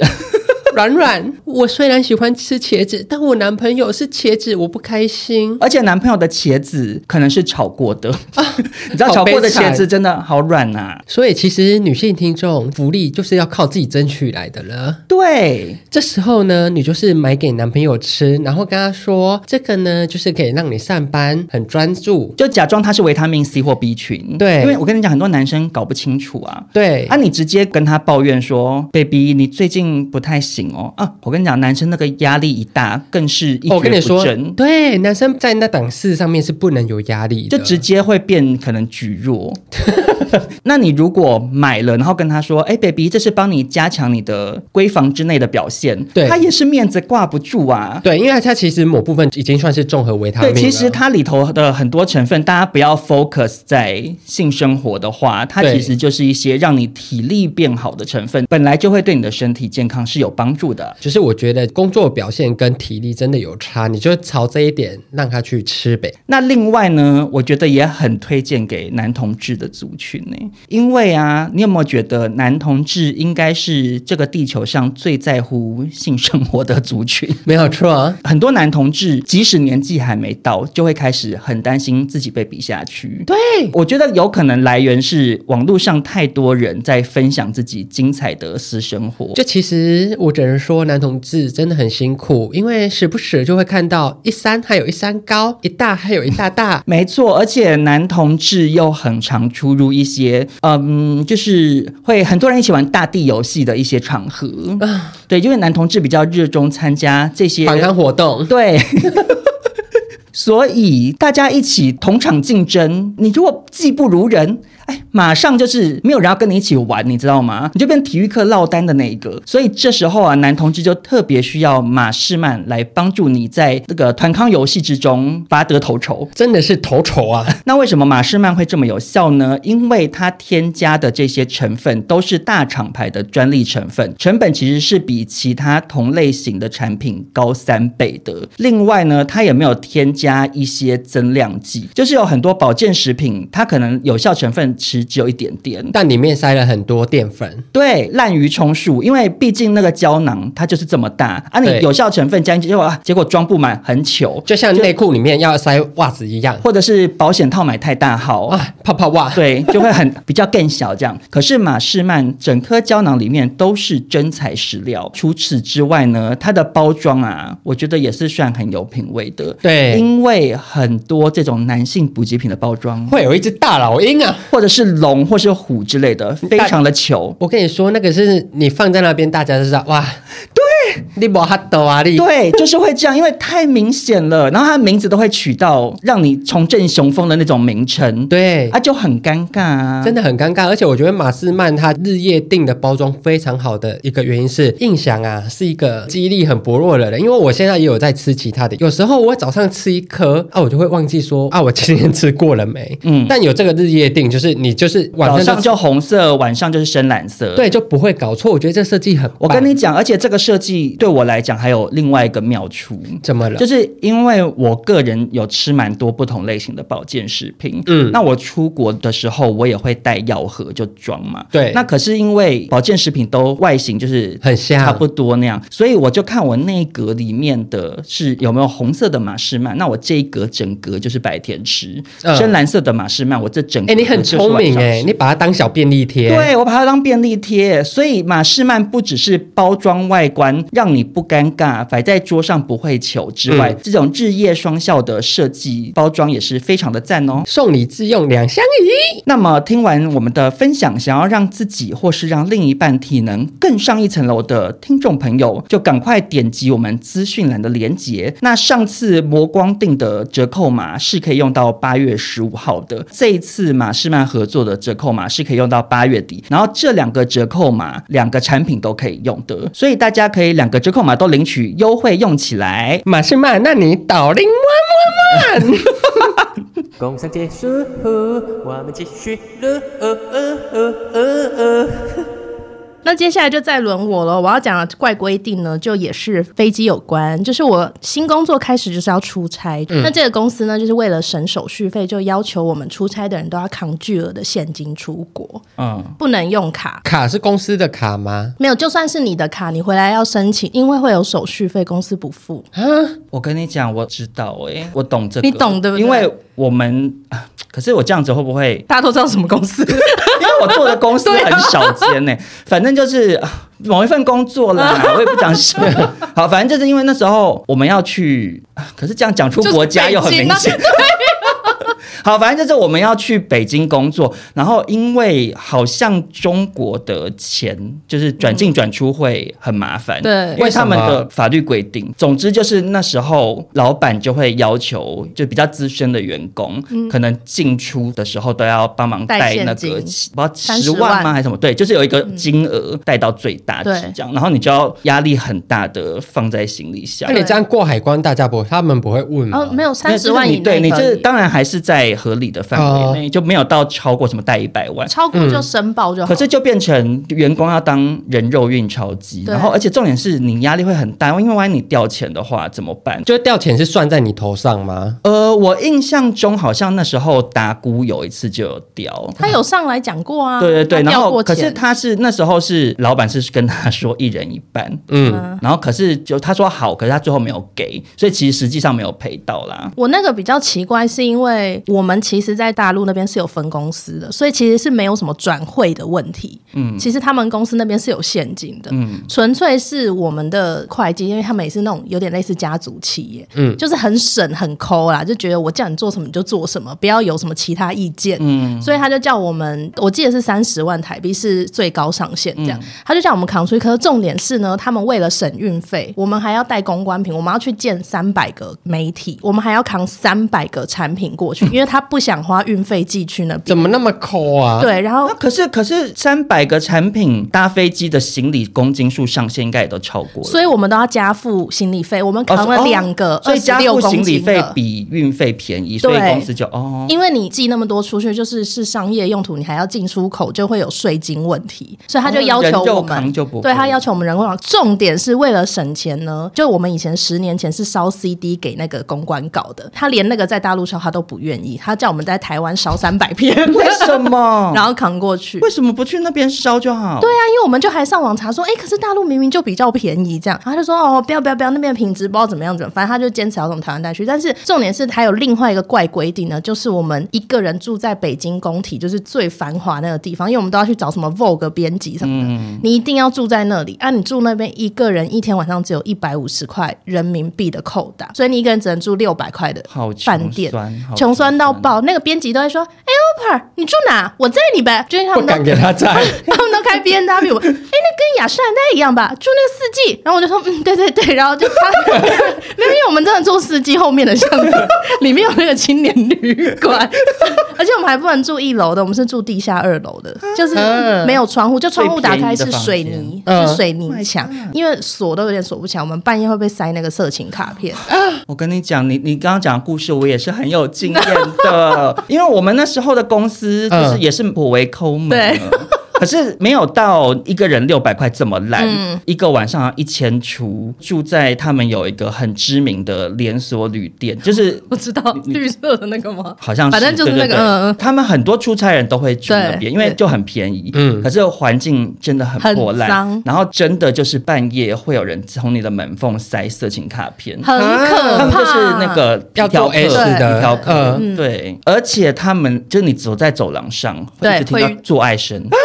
软软，我虽然喜欢吃茄子，但我男朋友是茄子，我不开心。而且男朋友的茄子可能是炒过的啊，你知道炒过的茄子真的好软啊。所以其实女性听众福利就是要靠自己争取来的了。对，这时候呢，你就是买给男朋友吃，然后跟他说这个呢，就是可以让你上班很专注，就假装它是维他命 C 或 B 群。对，因为我跟你讲，很多男生搞不清楚啊。对，啊，你直接跟他抱怨说，baby，你最近不太行。哦啊！我跟你讲，男生那个压力一大，更是一。我跟你说，对，男生在那档事上面是不能有压力的，就直接会变可能举弱。那你如果买了，然后跟他说：“哎，baby，这是帮你加强你的闺房之内的表现。”对，他也是面子挂不住啊。对，因为它其实某部分已经算是综合维他命。对，其实它里头的很多成分，大家不要 focus 在性生活的话，它其实就是一些让你体力变好的成分，本来就会对你的身体健康是有帮助的。就是我觉得工作表现跟体力真的有差，你就朝这一点让他去吃呗。那另外呢，我觉得也很推荐给男同志的族群呢，因为啊，你有没有觉得男同志应该是这个地球上最在乎性生活的族群？没有错啊，很多男同志即使年纪还没到，就会开始很担心自己被比下去。对，我觉得有可能来源是网络上太多人在分享自己精彩的私生活。就其实我只能说，男同志真的很辛苦，因为时不时就会看到一山还有一山高，一大还有一大大。没错，而且男同志又很常出入一些，嗯，就是会很多人一起玩大地游戏的一些场合。啊，对，因为男同志比较热衷参加这些反抗活动。对。所以大家一起同场竞争，你如果技不如人。哎，马上就是没有人要跟你一起玩，你知道吗？你就变体育课落单的那一个。所以这时候啊，男同志就特别需要马士曼来帮助你在这个团康游戏之中拔得头筹，真的是头筹啊！那为什么马士曼会这么有效呢？因为它添加的这些成分都是大厂牌的专利成分，成本其实是比其他同类型的产品高三倍的。另外呢，它也没有添加一些增量剂，就是有很多保健食品，它可能有效成分。其实只有一点点，但里面塞了很多淀粉。对，滥竽充数，因为毕竟那个胶囊它就是这么大啊，你有效成分加进去，结果结果装不满，很糗，就像内裤里面要塞袜子一样，或者是保险套买太大号。啊，泡泡袜，对，就会很比较更小这样。可是马士曼整颗胶囊里面都是真材实料，除此之外呢，它的包装啊，我觉得也是算很有品味的。对，因为很多这种男性补给品的包装。会有一只大老鹰啊，或者是龙或是虎之类的，非常的球。我跟你说，那个是你放在那边，大家都知道哇，对，你不哈抖啊，你对，就是会这样，因为太明显了。然后他的名字都会取到让你重振雄风的那种名称，对，啊，就很尴尬啊，真的很尴尬。而且我觉得马斯曼他日夜定的包装非常好的一个原因是，印象啊是一个记忆力很薄弱的人，因为我现在也有在吃其他的，有时候我早上吃一颗啊，我就会忘记说啊，我今天吃过了没？嗯，但有这个日夜定，就是你就是。晚上就红色，晚上就是深蓝色，对，就不会搞错。我觉得这设计很，我跟你讲，而且这个设计对我来讲还有另外一个妙处，怎么了？就是因为我个人有吃蛮多不同类型的保健食品，嗯，那我出国的时候我也会带药盒就装嘛，对。那可是因为保健食品都外形就是很像，差不多那样，所以我就看我那一格里面的是有没有红色的马士曼，那我这一格整格就是白天吃，嗯、深蓝色的马士曼，我这整格哎、欸，你很聪明哎。你把它当小便利贴，对，我把它当便利贴，所以马士曼不只是包装外观让你不尴尬，摆在桌上不会糗之外，嗯、这种日夜双效的设计包装也是非常的赞哦。送礼自用两相宜。那么听完我们的分享，想要让自己或是让另一半体能更上一层楼的听众朋友，就赶快点击我们资讯栏的链接。那上次磨光定的折扣码是可以用到八月十五号的，这一次马士曼合作的折扣码是可以用到八月底，然后这两个折扣码两个产品都可以用的，所以大家可以两个折扣码都领取优惠用起来。马是曼，那你倒令万万万！工商结束，我们继续。呃呃呃呃呃那接下来就再轮我了。我要讲的怪规定呢，就也是飞机有关。就是我新工作开始就是要出差，嗯、那这个公司呢，就是为了省手续费，就要求我们出差的人都要扛巨额的现金出国，嗯，不能用卡。卡是公司的卡吗？没有，就算是你的卡，你回来要申请，因为会有手续费，公司不付。嗯，我跟你讲，我知道、欸，哎，我懂这个，你懂对不对？因为我们，可是我这样子会不会大家都知道什么公司？我做的公司很少间呢、欸，反正。就是某一份工作啦，我也不讲什么。好，反正就是因为那时候我们要去，可是这样讲出国家又很明显。好，反正就是我们要去北京工作，然后因为好像中国的钱就是转进转出会很麻烦，对、嗯，因为他们的法律规定。总之就是那时候老板就会要求，就比较资深的员工，嗯、可能进出的时候都要帮忙带那个，不知道十万吗还是什么？对，就是有一个金额带到最大值这样，嗯、然后你就要压力很大的放在行李箱。那你这样过海关，大家不他们不会问吗？哦，没有三十万以内，对你这当然还是在。合理的范围内就没有到超过什么贷一百万，超过就申报就好。可是就变成员工要当人肉运钞机，然后而且重点是你压力会很大，因为万一你掉钱的话怎么办？就掉钱是算在你头上吗？呃，我印象中好像那时候达姑有一次就有掉，他有上来讲过啊。对对对，然后可是他是那时候是老板是跟他说一人一半，嗯，然后可是就他说好，可是他最后没有给，所以其实实际上没有赔到啦。我那个比较奇怪是因为我。我们其实，在大陆那边是有分公司的，所以其实是没有什么转会的问题。嗯，其实他们公司那边是有现金的，嗯，纯粹是我们的会计，因为他们也是那种有点类似家族企业，嗯，就是很省很抠啦，就觉得我叫你做什么你就做什么，不要有什么其他意见，嗯，所以他就叫我们，我记得是三十万台币是最高上限，这样，嗯，他就叫我们扛出去。可是重点是呢，他们为了省运费，我们还要带公关品，我们要去见三百个媒体，我们还要扛三百个产品过去，因为他不想花运费寄去那边。怎么那么抠啊？对，然后可是可是三百个产品搭飞机的行李公斤数上限应该也都超过了，所以我们都要加付行李费。我们扛了两个，哦，所以加付行李费比运费便宜，所以公司就哦，因为你寄那么多出去，就是是商业用途，你还要进出口，就会有税金问题，所以他就要求我们，就不对他要求我们人工。重点是为了省钱呢，就我们以前十年前是烧 CD 给那个公关搞的，他连那个在大陆烧他都不愿意，他叫我们在台湾烧三百片，为什么？然后扛过去，为什么不去那边烧就好？对啊，因为我们就还上网查说，哎，可是大陆明明就比较便宜，这样，他就说哦，不要不要不要，那边的品质不知道怎么样怎么，反正他就坚持要从台湾带去。但是重点是还有另外一个怪规定呢，就是我们一个人住在北京工体，就是最繁华那个地方，因为我们都要去找什么 Vogue 编辑什么的，嗯、你一定要住在那里啊，你住那边一个人一天晚上只有一百五十块人民币的扣打，所以你一个人只能住六百块的饭店，穷酸到爆。那个编辑都会说：“哎，Oprah，你住哪？我载你呗。”就是他们不敢给他载，他们都开 B N W。哎，那跟雅诗兰黛一样吧？住那个四季。然后我就说：“嗯，对对对。”然后就他，没有，因为我们真的住四季后面的巷子，里面有那个青年旅馆，而且我们还不能住一楼的，我们是住地下二楼的，就是没有窗户，就窗户打开是水泥，是水泥墙，因为。锁都有点锁不起来，我们半夜会被塞那个色情卡片。我跟你讲，你你刚刚讲的故事，我也是很有经验的，因为我们那时候的公司就是也是颇为抠门。对。可是没有到一个人六百块这么烂，嗯、一个晚上一千出，住在他们有一个很知名的连锁旅店，就是 我知道绿色的那个吗？好像是，反正就是那个。对对对嗯、他们很多出差人都会住那边，因为就很便宜。嗯，可是环境真的很破烂，然后真的就是半夜会有人从你的门缝塞色情卡片，很可怕。他们就是那个要做 S 的嫖客，对，而且他们就是你走在走廊上，会一直听到做爱声。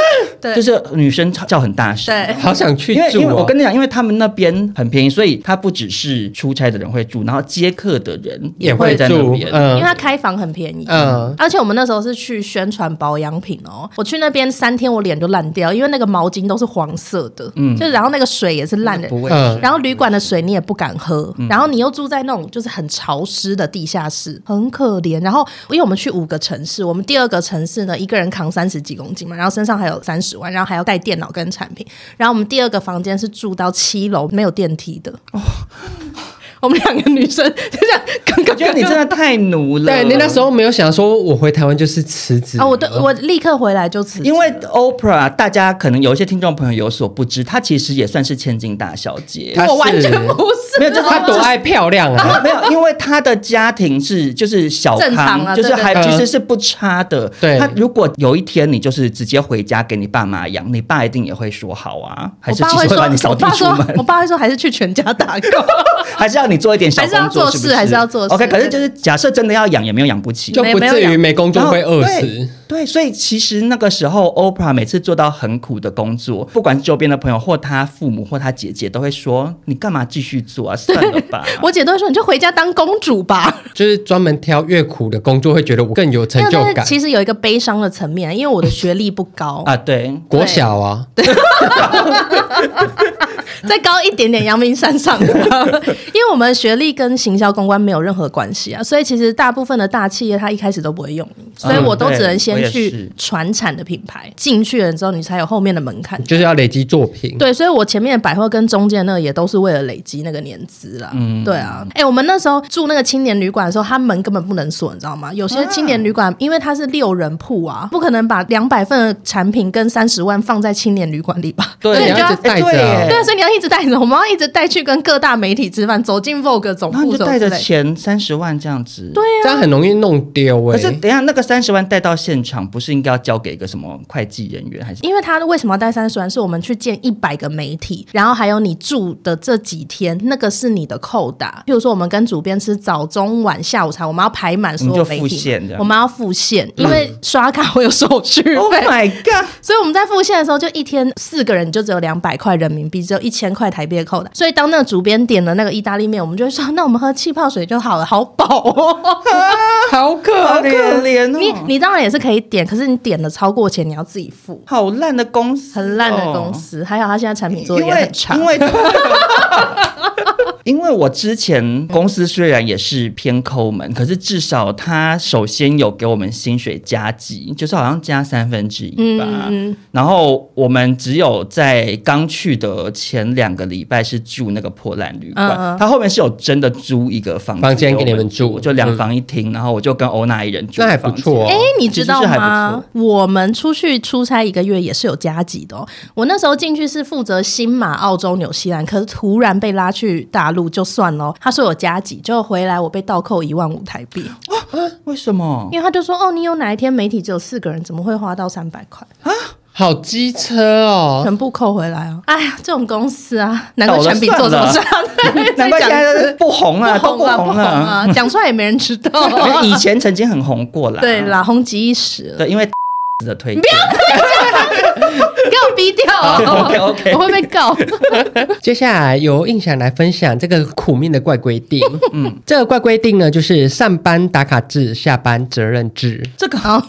对就是女生叫很大声，对，好想去住。因为我跟你讲，因为他们那边很便宜，所以他不只是出差的人会住，然后接客的人也会在那边。嗯，因为他开房很便宜。嗯，而且我们那时候是去宣传保养品哦。我去那边三天，我脸就烂掉，因为那个毛巾都是黄色的，嗯，就然后那个水也是烂的，嗯，然后旅馆的水你也不敢喝，然后你又住在那种就是很潮湿的地下室，很可怜。然后因为我们去五个城市，我们第二个城市呢，一个人扛三十几公斤嘛，然后身上还有三十。然后还要带电脑跟产品，然后我们第二个房间是住到七楼，没有电梯的。我们两个女生就这样，刚刚觉得你真的太奴了。对，你那时候没有想说，我回台湾就是辞职啊？我的我立刻回来就辞职。因为 Oprah，大家可能有一些听众朋友有所不知，她其实也算是千金大小姐。我完全不是，没有，就是她多爱漂亮啊！没有，因为她的家庭是就是小康，就是还其实是不差的。对，她如果有一天你就是直接回家给你爸妈养，你爸一定也会说好啊，还是其实会把你扫地出门？我爸会说还是去全家打工，还是要你。做一点小工作是不是？还是要做事，OK，可是就是假设真的要养，也没有养不起，就不至于没工作会饿死。对，所以其实那个时候，Oprah 每次做到很苦的工作，不管是周边的朋友或他父母或他姐姐，都会说：“你干嘛继续做啊？算了吧。”我姐都会说：“你就回家当公主吧。”就是专门挑越苦的工作，会觉得我更有成就感。其实有一个悲伤的层面，因为我的学历不高 啊，对，国小啊，再高一点点，阳明山上。因为我们学历跟行销公关没有任何关系啊，所以其实大部分的大企业他一开始都不会用你，所以我都只能先。去传产的品牌进去了之后，你才有后面的门槛，就是要累积作品。对，所以我前面的百货跟中间那个也都是为了累积那个年资啦。嗯，对啊。哎、欸，我们那时候住那个青年旅馆的时候，他门根本不能锁，你知道吗？有些青年旅馆，因为它是六人铺啊，不可能把两百份的产品跟三十万放在青年旅馆里吧？对，你要一直带着。对啊，所以你要一直带着，我们要一直带去跟各大媒体吃饭，走进 Vogue 总部，就带着钱三十万这样子。对啊，这样很容易弄丢哎、欸。可是等一下那个三十万带到现场不是应该要交给一个什么会计人员，还是？因为他为什么要带三十万？是我们去见一百个媒体，然后还有你住的这几天，那个是你的扣打。譬如说，我们跟主编吃早中晚下午茶，我们要排满所有媒体，我们要付现，因为刷卡会有手续费。Oh my god！所以我们在付现的时候，就一天四个人就只有两百块人民币，只有一千块台币的扣打。所以当那个主编点了那个意大利面，我们就会说：“那我们喝气泡水就好了，好饱哦，好可怜哦。”你你当然也是可以点，可是你点了超过钱，你要自己付。好烂的公司，很烂的公司。还好他现在产品做的也很差，因为。因为我之前公司虽然也是偏抠门，可是至少他首先有给我们薪水加给，就是好像加三分之一吧。嗯嗯。然后我们只有在刚去的前两个礼拜是住那个破烂旅馆，嗯嗯，他后面是有真的租一个房房间给你们住，就两房一厅，嗯、然后我就跟欧娜一人住，那还不错。哎，你知道吗？我们出去出差一个月也是有加给的哦。我那时候进去是负责新马、澳洲、纽西兰，可是突然被拉去大陆。路就算了，他说有加急，就回来我被倒扣一万五台币。啊，为什么？因为他就说，哦，你有哪一天媒体只有四个人，怎么会花到三百块啊？好机车哦，全部扣回来啊！哎呀，这种公司啊，难怪全比做什么事啊？难怪现在不红啊，不红啊，不红啊，讲出来也没人知道。以前曾经很红过啦，对啦，红极一时。对，因为 的推荐。给我逼掉，OK OK，我会被告。接下来由印象来分享这个苦命的怪规定。嗯，这个怪规定呢，就是上班打卡制，下班责任制。这个好。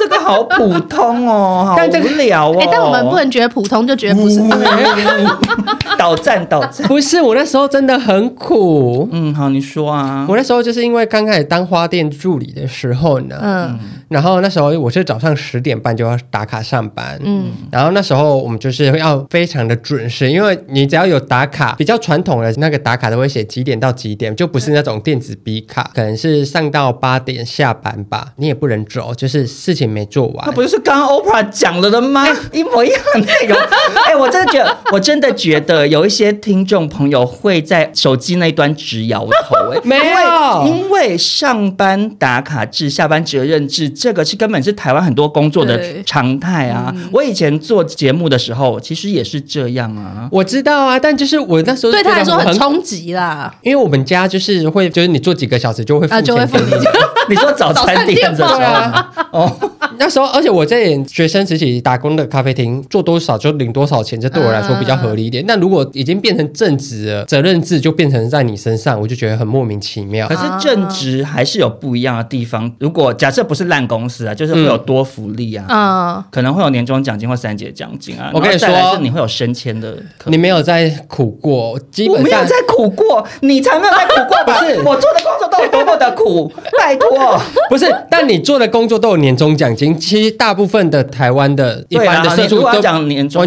这个好普通哦，好无聊哦。哎，但我们不能觉得普通就觉得不是。倒站倒站，不是我那时候真的很苦。嗯，好，你说啊。我那时候就是因为刚开始当花店助理的时候呢，嗯，然后那时候我是早上十点半就要打卡上班，嗯，然后那时候我们就是要非常的准时，因为你只要有打卡，比较传统的那个打卡都会写几点到几点，就不是那种电子笔卡，可能是上到八点下班吧，你也不能走，就是事情。没做完，那不是刚刚 Oprah 讲了的吗？欸、一模一样的内容。哎、欸，我真的觉得，我真的觉得有一些听众朋友会在手机那一端直摇头、欸。哎，没有，因为上班打卡制、下班责任制，这个是根本是台湾很多工作的常态啊。嗯、我以前做节目的时候，其实也是这样啊。我知道啊，但就是我那时候对他来说很冲击啦，因为我们家就是会，就是你做几个小时就会付钱给你。啊、就会付 你说早餐店的时候啊，哦。那时候，而且我在学生时期打工的咖啡厅，做多少就领多少钱，这对我来说比较合理一点。那、uh, 如果已经变成正职了，责任制就变成在你身上，我就觉得很莫名其妙。可是正职还是有不一样的地方。如果假设不是烂公司啊，就是会有多福利啊，嗯，可能会有年终奖金或三节奖金啊。我跟你说，是你会有升迁的。你没有在苦过，基本上我没有在苦过，你才没有在苦过吧？不是，我做的工作都有多么的苦，拜托。不是，但你做的工作都有年终奖金。其实大部分的台湾的一般的社畜都完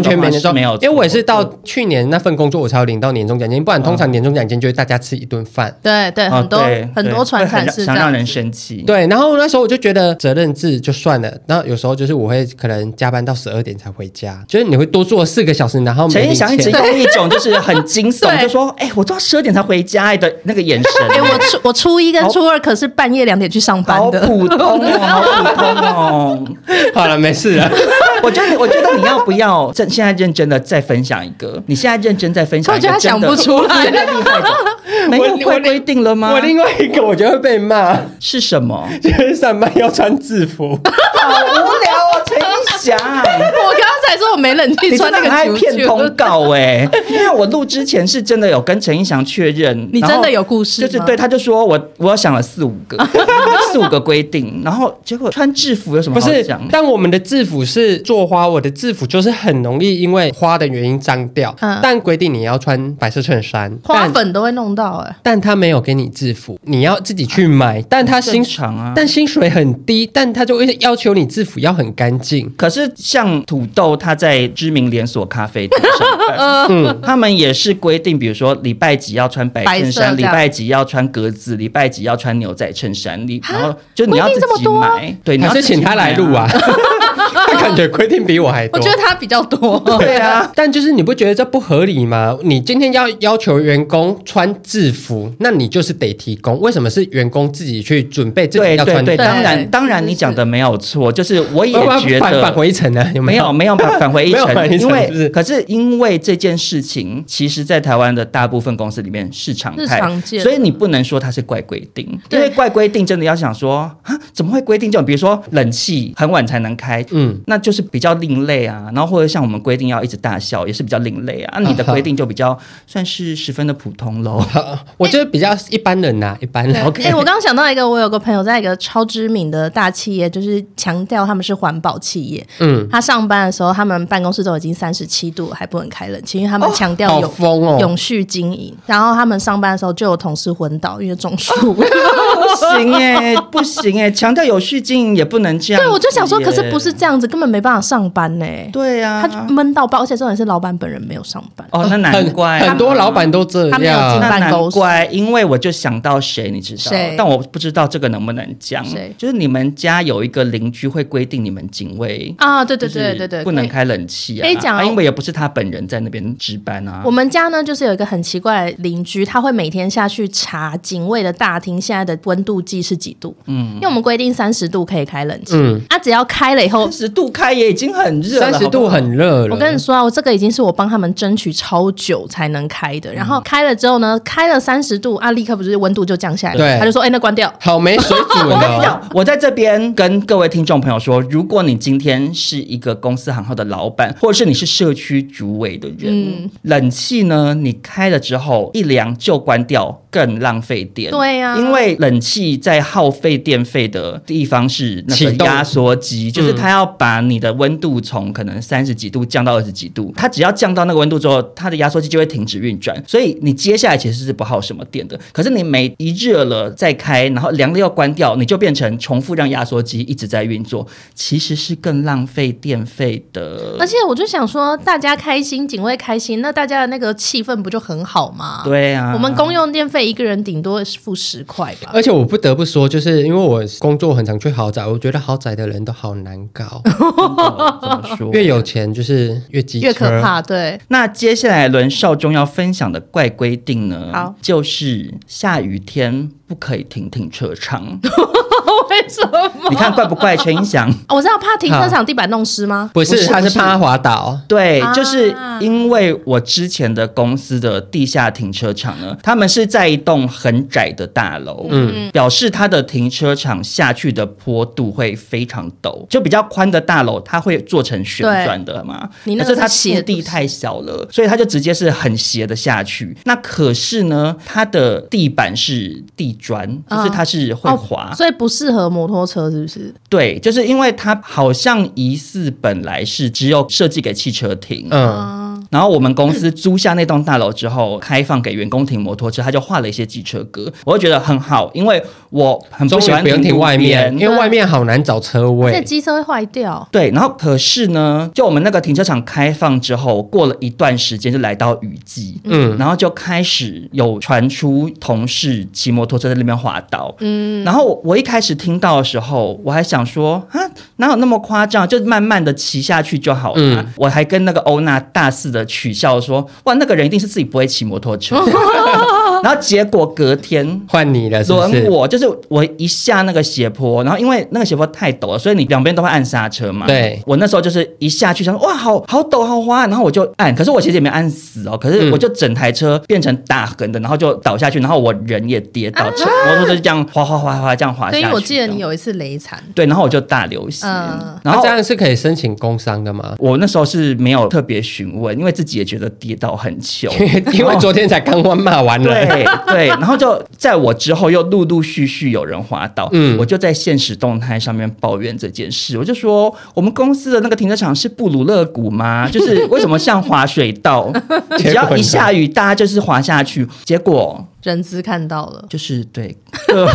全没年终，没有。因为我也是到去年那份工作我才有领到年终奖金，不然通常年终奖金就是大家吃一顿饭。对对，很多很多传产是想让人生气。对，然后那时候我就觉得责任制就算了，然后有时候就是我会可能加班到十二点才回家，就是你会多做四个小时，然后陈胤翔一直用一种就是 很惊悚，就说：“哎，我做到十二点才回家的那个眼神。”哎，我初我初一跟初二可是半夜两点去上班的，好普通哦，好普通哦。好了，没事了。我觉得，我觉得你要不要现现在认真的再分享一个？你现在认真再分享一个，我觉得想不出来。厉害的，没有规定了吗？我另外一个，我觉得会被骂是什么？就是上班要穿制服，好无聊哦，陈一翔。我刚才说我没冷气穿那个，还骗通告哎！因为我录之前是真的有跟陈胤翔确认，你真的有故事，就是对，他就说我我想了四五个 四五个规定，然后结果穿制服有什么不是？但我们的制服是做花，我的制服就是很容易因为花的原因脏掉。嗯、但规定你要穿白色衬衫，花粉都会弄到哎、欸。但他没有给你制服，你要自己去买。啊、但他薪水啊，但薪水很低，但他就会要求你制服要很干净。可是像土豆，他在知名连锁咖啡店上班，嗯，他们也是规定，比如说礼拜几要穿白衬衫，礼拜几要穿格子，礼拜几要穿牛仔衬衫，你然后就你要自己买，对，你要是请他来录啊。他感觉规定比我还多。我觉得他比较多。对啊，但就是你不觉得这不合理吗？你今天要要求员工穿制服，那你就是得提供。为什么是员工自己去准备自己要穿？对对对，当然当然你讲的没有错，就是我也觉得返回一层呢，有没有没有返 返回一层，因为可是因为这件事情，其实在台湾的大部分公司里面是常态，所以你不能说它是怪规定，因为怪规定真的要想说啊，怎么会规定这种？比如说冷气很晚才能开，嗯，那就是比较另类啊。然后或者像我们规定要一直大笑，也是比较另类啊。那你的规定就比较 算是十分的普通喽。我觉得比较一般人呐，一般人。OK，哎，我刚刚想到一个，我有个朋友在一个超知名的大企业，就是强调他们是环保企业。嗯，他上班的时候，他们办公室都已经三十七度还不能开冷气，因为他们强调永永续经营。然后他们上班的时候就有同事昏倒，因为中暑。不 行哎，不行哎，强调有序经营也不能这样。对，我就想说，可是不是这样子，根本没办法上班呢。对呀，他闷到爆，而且重点是老板本人没有上班。哦，那难怪很多老板都这样。他没有进办公室，难怪，因为我就想到谁，你知道？但我不知道这个能不能讲。就是你们家有一个邻居会规定你们警卫啊，对对对对对，不能开冷气啊。可以讲啊，因为也不是他本人在那边值班啊。我们家呢，就是有一个很奇怪的邻居，他会每天下去查警卫的大厅现在的温度计是几度。嗯，因为我们规定三十度可以开冷气。嗯，啊，只要开了以后，三十度开也已经很热了，三十度很热了。我跟你说啊，我这个已经是我帮他们争取超久才能开的。然后开了之后呢，开了三十度啊，立刻不是温度就降下来。对，他就说：“哎，那关掉。”好没水准。我跟你讲，我在这边跟各位听众朋友说，如果你今天是一个公司行号的老板，或者是你是社区主委的人，嗯、冷气呢，你开了之后一凉就关掉，更浪费电。对呀、啊，因为冷气在耗费电费的地方是那个压缩机，就是它要把你的温度从可能三十几度降到二十几度，它只要降到那个温度之后，它的压缩机就会停止运转，所以你接下来其实是不耗什么电的。可是你每一热了再开，然后凉了又关掉，你就变成重复让压缩机一直在运作，其实是更浪费电费的。而且我就想说，大家开心，警卫开心，那大家的那个气氛不就很好吗？对啊，我们公用电费一个人顶多付十块吧。而且我不得不说，就是因为我工作很常去豪宅，我觉得豪宅的人都好难搞。怎么说？越有钱就是越机越可怕。对，那接下来轮少中要分享的怪规定呢？好，就是下雨天。不可以停停车场，为 什么？你看怪不怪？陈英祥，我知道怕停车场地板弄湿吗？不是，他是怕滑倒。对，就是因为我之前的公司的地下停车场呢，他们是在一栋很窄的大楼，嗯，表示它的停车场下去的坡度会非常陡，就比较宽的大楼，它会做成旋转的嘛。你那是它斜地太小了，所以它就直接是很斜的下去。那可是呢，它的地板是地。砖就是它是会滑，哦，所以不适合摩托车，是不是？对，就是因为它好像疑似本来是只有设计给汽车停，嗯。然后我们公司租下那栋大楼之后，开放给员工停摩托车，他就画了一些机车格，我就觉得很好，因为我很不喜欢停，停外面，因为外面好难找车位，这机车会坏掉。对，然后可是呢，就我们那个停车场开放之后，过了一段时间就来到雨季，嗯，然后就开始有传出同事骑摩托车在那边滑倒，嗯，然后我一开始听到的时候，我还想说啊，哪有那么夸张？就慢慢的骑下去就好了。嗯，我还跟那个欧娜大肆的。取笑说：“哇，那个人一定是自己不会骑摩托车。”然后结果隔天换你了，轮我，就是我一下那个斜坡，然后因为那个斜坡太陡了，所以你两边都会按刹车嘛。对，我那时候就是一下去，想说哇，好好陡，好滑，然后我就按，可是我其实也没按死哦，可是我就整台车变成打横的，然后就倒下去，然后我人也跌倒，摩托车就这样滑滑滑滑这样滑下去。所以我记得你有一次雷残，对，然后我就大流血。然后这样是可以申请工伤的吗？我那时候是没有特别询问，因为自己也觉得跌倒很糗，因为昨天才刚刚骂完了。对对对，然后就在我之后又陆陆续续有人滑倒，嗯，我就在现实动态上面抱怨这件事，我就说我们公司的那个停车场是布鲁勒谷吗？就是为什么像滑水道，只要一下雨大家就是滑下去，结果。人资看到了，就是对，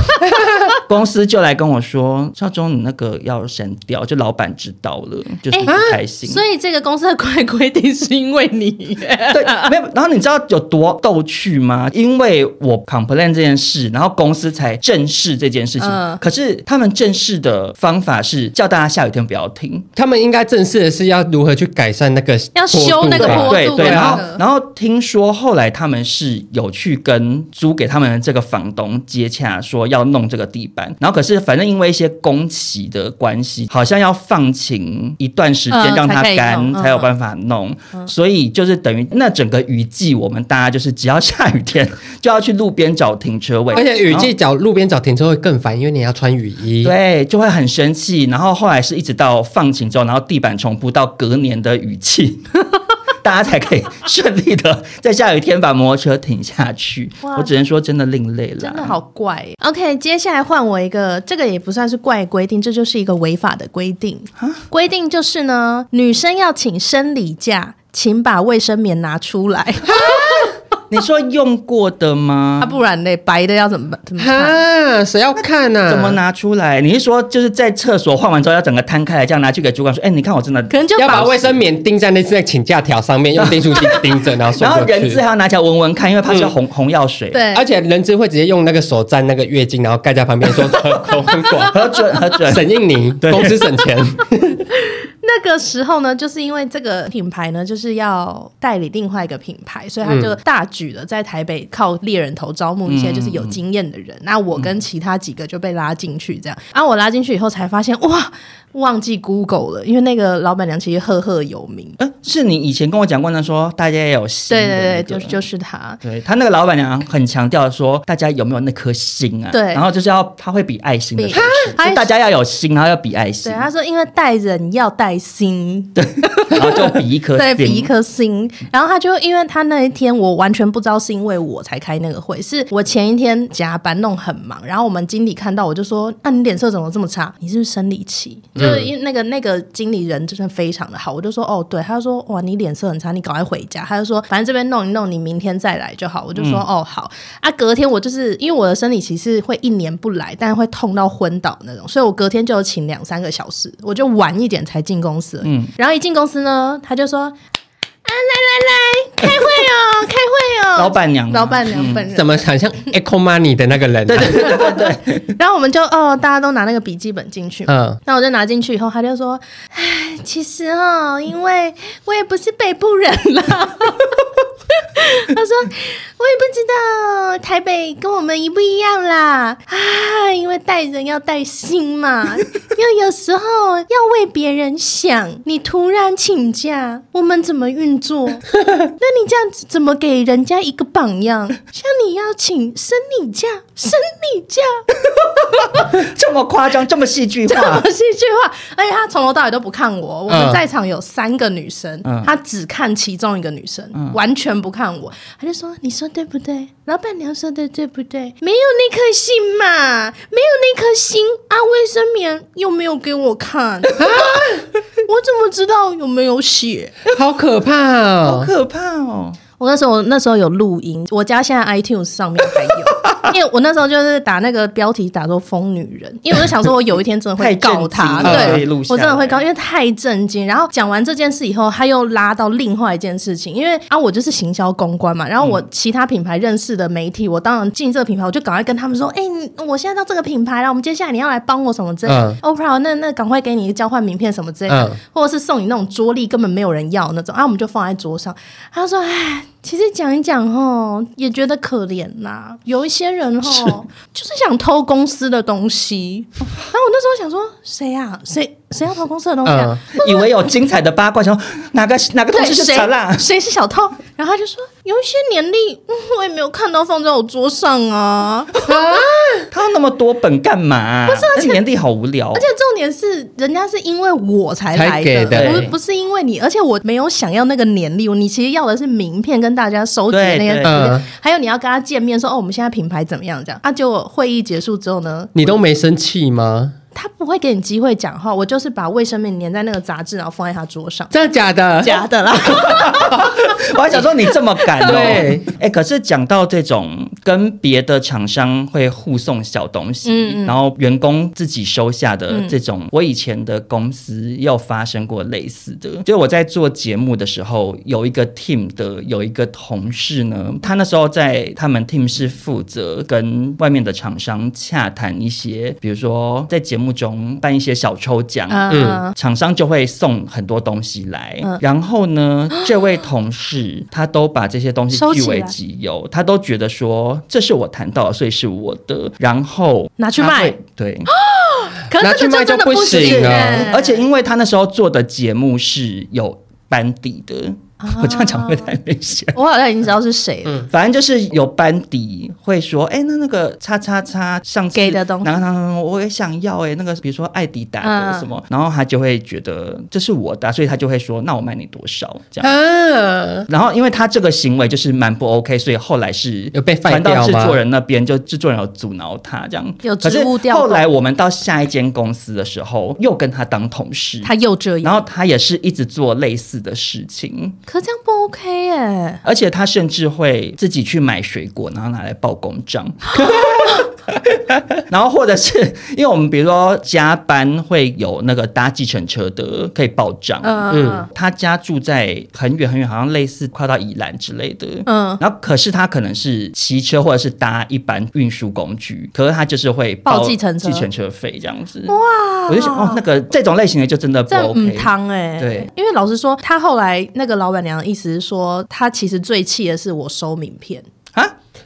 公司就来跟我说，少中你那个要删掉，就老板知道了，就是不开心。欸啊、所以这个公司的规规定是因为你，对，没有。然后你知道有多逗趣吗？因为我 complain 这件事，然后公司才正视这件事情。嗯、可是他们正视的方法是叫大家下雨天不要听，他们应该正视的是要如何去改善那个要修那个坡度。对对，然后然后听说后来他们是有去跟租给他们的这个房东接洽，说要弄这个地板。然后可是反正因为一些工期的关系，好像要放晴一段时间让它干，才有办法弄。嗯、所以就是等于那整个雨季，我们大家就是只要下雨天就要去路边找停车位，而且雨季找路边找停车位更烦，因为你要穿雨衣，对，就会很生气。然后后来是一直到放晴之后，然后地板重铺到隔年的雨季。大家才可以顺利的在下雨天把摩托车停下去。我只能说，真的另类了，真的好怪。OK，接下来换我一个，这个也不算是怪规定，这就是一个违法的规定。蛤规定就是呢，女生要请生理假，请把卫生棉拿出来。你说用过的吗？啊，不然嘞，白的要怎么办？怎么看？谁要看呢？怎么拿出来？你是说就是在厕所换完之后要整个摊开来，这样拿去给主管说？哎，你看我真的，可能就要把卫生棉钉在那那请假条上面，用订书机钉着，然后然后人质还要拿起来闻闻看，因为怕是红红药水。对，而且人质会直接用那个手沾那个月经，然后盖在旁边说很很广，核准核准，省印尼，公司省钱。那个时候呢，就是因为这个品牌呢，就是要代理另外一个品牌，所以他就大举的在台北靠猎人头招募一些就是有经验的人。嗯、那我跟其他几个就被拉进去，这样。然啊，我拉进去以后才发现，哇！忘记 Google 了，因为那个老板娘其实赫赫有名。嗯，是你以前跟我讲过的，说大家也有心。对对对，就是就是他。对他那个老板娘很强调说，大家有没有那颗心啊？对。然后就是要他会比爱心的，他大家要有心，然后要比爱心。对，他说因为带人要带心。对。然后就比一颗，对，比一颗心。然后他就因为他那一天我完全不知道是因为我才开那个会，是我前一天加班弄很忙，然后我们经理看到我就说：“那你脸色怎么这么差？你是不是生理期？”就是因为那个那个经理人真的非常的好，我就说哦对，他就说哇你脸色很差，你赶快回家。他就说反正这边弄一弄，你明天再来就好。我就说、嗯、哦好啊。隔天我就是因为我的生理期是会一年不来，但是会痛到昏倒那种，所以我隔天就请两三个小时，我就晚一点才进公司。嗯，然后一进公司呢，他就说。啊，来来来，开会哦，开会哦！老板娘，老板娘本人，怎么好像 Echo Money 的那个人？对对对对对。然后我们就哦，大家都拿那个笔记本进去。嗯。那我就拿进去以后，他就说：“哎，其实哦，因为我也不是北部人了。” 他说：“我也不知道台北跟我们一不一样啦。啊，因为带人要带心嘛，又有时候要为别人想。你突然请假，我们怎么运？”作，那你这样子怎么给人家一个榜样？像你要请生理假，生理假，这么夸张，这么戏剧化，这么戏剧化，而且他从头到尾都不看我。我们在场有三个女生，嗯、他只看其中一个女生，嗯、完全不看我。他就说：“你说对不对？老板娘说的对不对？没有那颗心嘛，没有那颗心啊！卫生棉又没有给我看，啊、我怎么知道有没有血？好可怕哦！”好可怕哦！我那时候那时候有录音，我家现在 iTunes 上面还有。因为我那时候就是打那个标题打作“疯女人”，因为我就想说，我有一天真的会 告他，对，我真的会告，因为太震惊。然后讲完这件事以后，他又拉到另外一件事情，因为啊，我就是行销公关嘛。然后我其他品牌认识的媒体，我当然进这个品牌，我就赶快跟他们说：“哎、欸，我现在到这个品牌了，我们接下来你要来帮我什么之类的。Oprah，那那赶快给你一个交换名片什么之类的，或者是送你那种桌历，根本没有人要那种啊，我们就放在桌上。”他说：“哎。”其实讲一讲吼，也觉得可怜呐。有一些人吼，是就是想偷公司的东西。然后我那时候想说，谁呀？谁谁要偷公司的东西啊？嗯、以为有精彩的八卦，想说哪个哪个同事是谁啦？谁是小偷？然后他就说，有一些年历，我也没有看到放在我桌上啊。啊，他要那么多本干嘛？不是，而且年历好无聊。而且重点是，人家是因为我才来的，的不是不是因为你。而且我没有想要那个年历，你其实要的是名片跟。大家收集那些东西，嗯、还有你要跟他见面说哦，我们现在品牌怎么样？这样啊，就会议结束之后呢，你都没生气吗？他不会给你机会讲话，我就是把卫生棉粘在那个杂志，然后放在他桌上。真的假的？假的啦！我还想说你这么敢 哦。对，哎，可是讲到这种跟别的厂商会互送小东西，嗯嗯然后员工自己收下的这种，嗯、我以前的公司又发生过类似的。就我在做节目的时候，有一个 team 的有一个同事呢，他那时候在他们 team 是负责跟外面的厂商洽谈一些，比如说在节目中办一些小抽奖，嗯，厂商就会送很多东西来，嗯、然后呢，这位同事他都把这些东西据为己有，他都觉得说这是我谈到的，所以是我的，然后拿去卖，对，可拿去卖就真的不行啊！而且因为他那时候做的节目是有班底的。我这样讲会太危险。我好像已经知道是谁了。嗯，反正就是有班底会说，哎，那那个叉叉叉上次给的东西，然后我也想要哎，那个比如说艾迪达的什么，然后他就会觉得这是我的，所以他就会说，那我卖你多少这样。然后因为他这个行为就是蛮不 OK，所以后来是有被传到制作人那边，就制作人有阻挠他这样。有职务调动。后来我们到下一间公司的时候，又跟他当同事，他又这样，然后他也是一直做类似的事情。可这样不 OK。耶！而且他甚至会自己去买水果，然后拿来报公账。然后或者是因为我们比如说加班会有那个搭计程车的可以报账。嗯，他家住在很远很远，好像类似快到宜兰之类的。嗯，然后可是他可能是骑车或者是搭一般运输工具，可是他就是会报计程车计程车费这样子。哇！我就想哦，那个这种类型的就真的不 OK。汤哎，对，因为老实说，他后来那个老板娘的意思是说，他其实最气的是我收名片啊。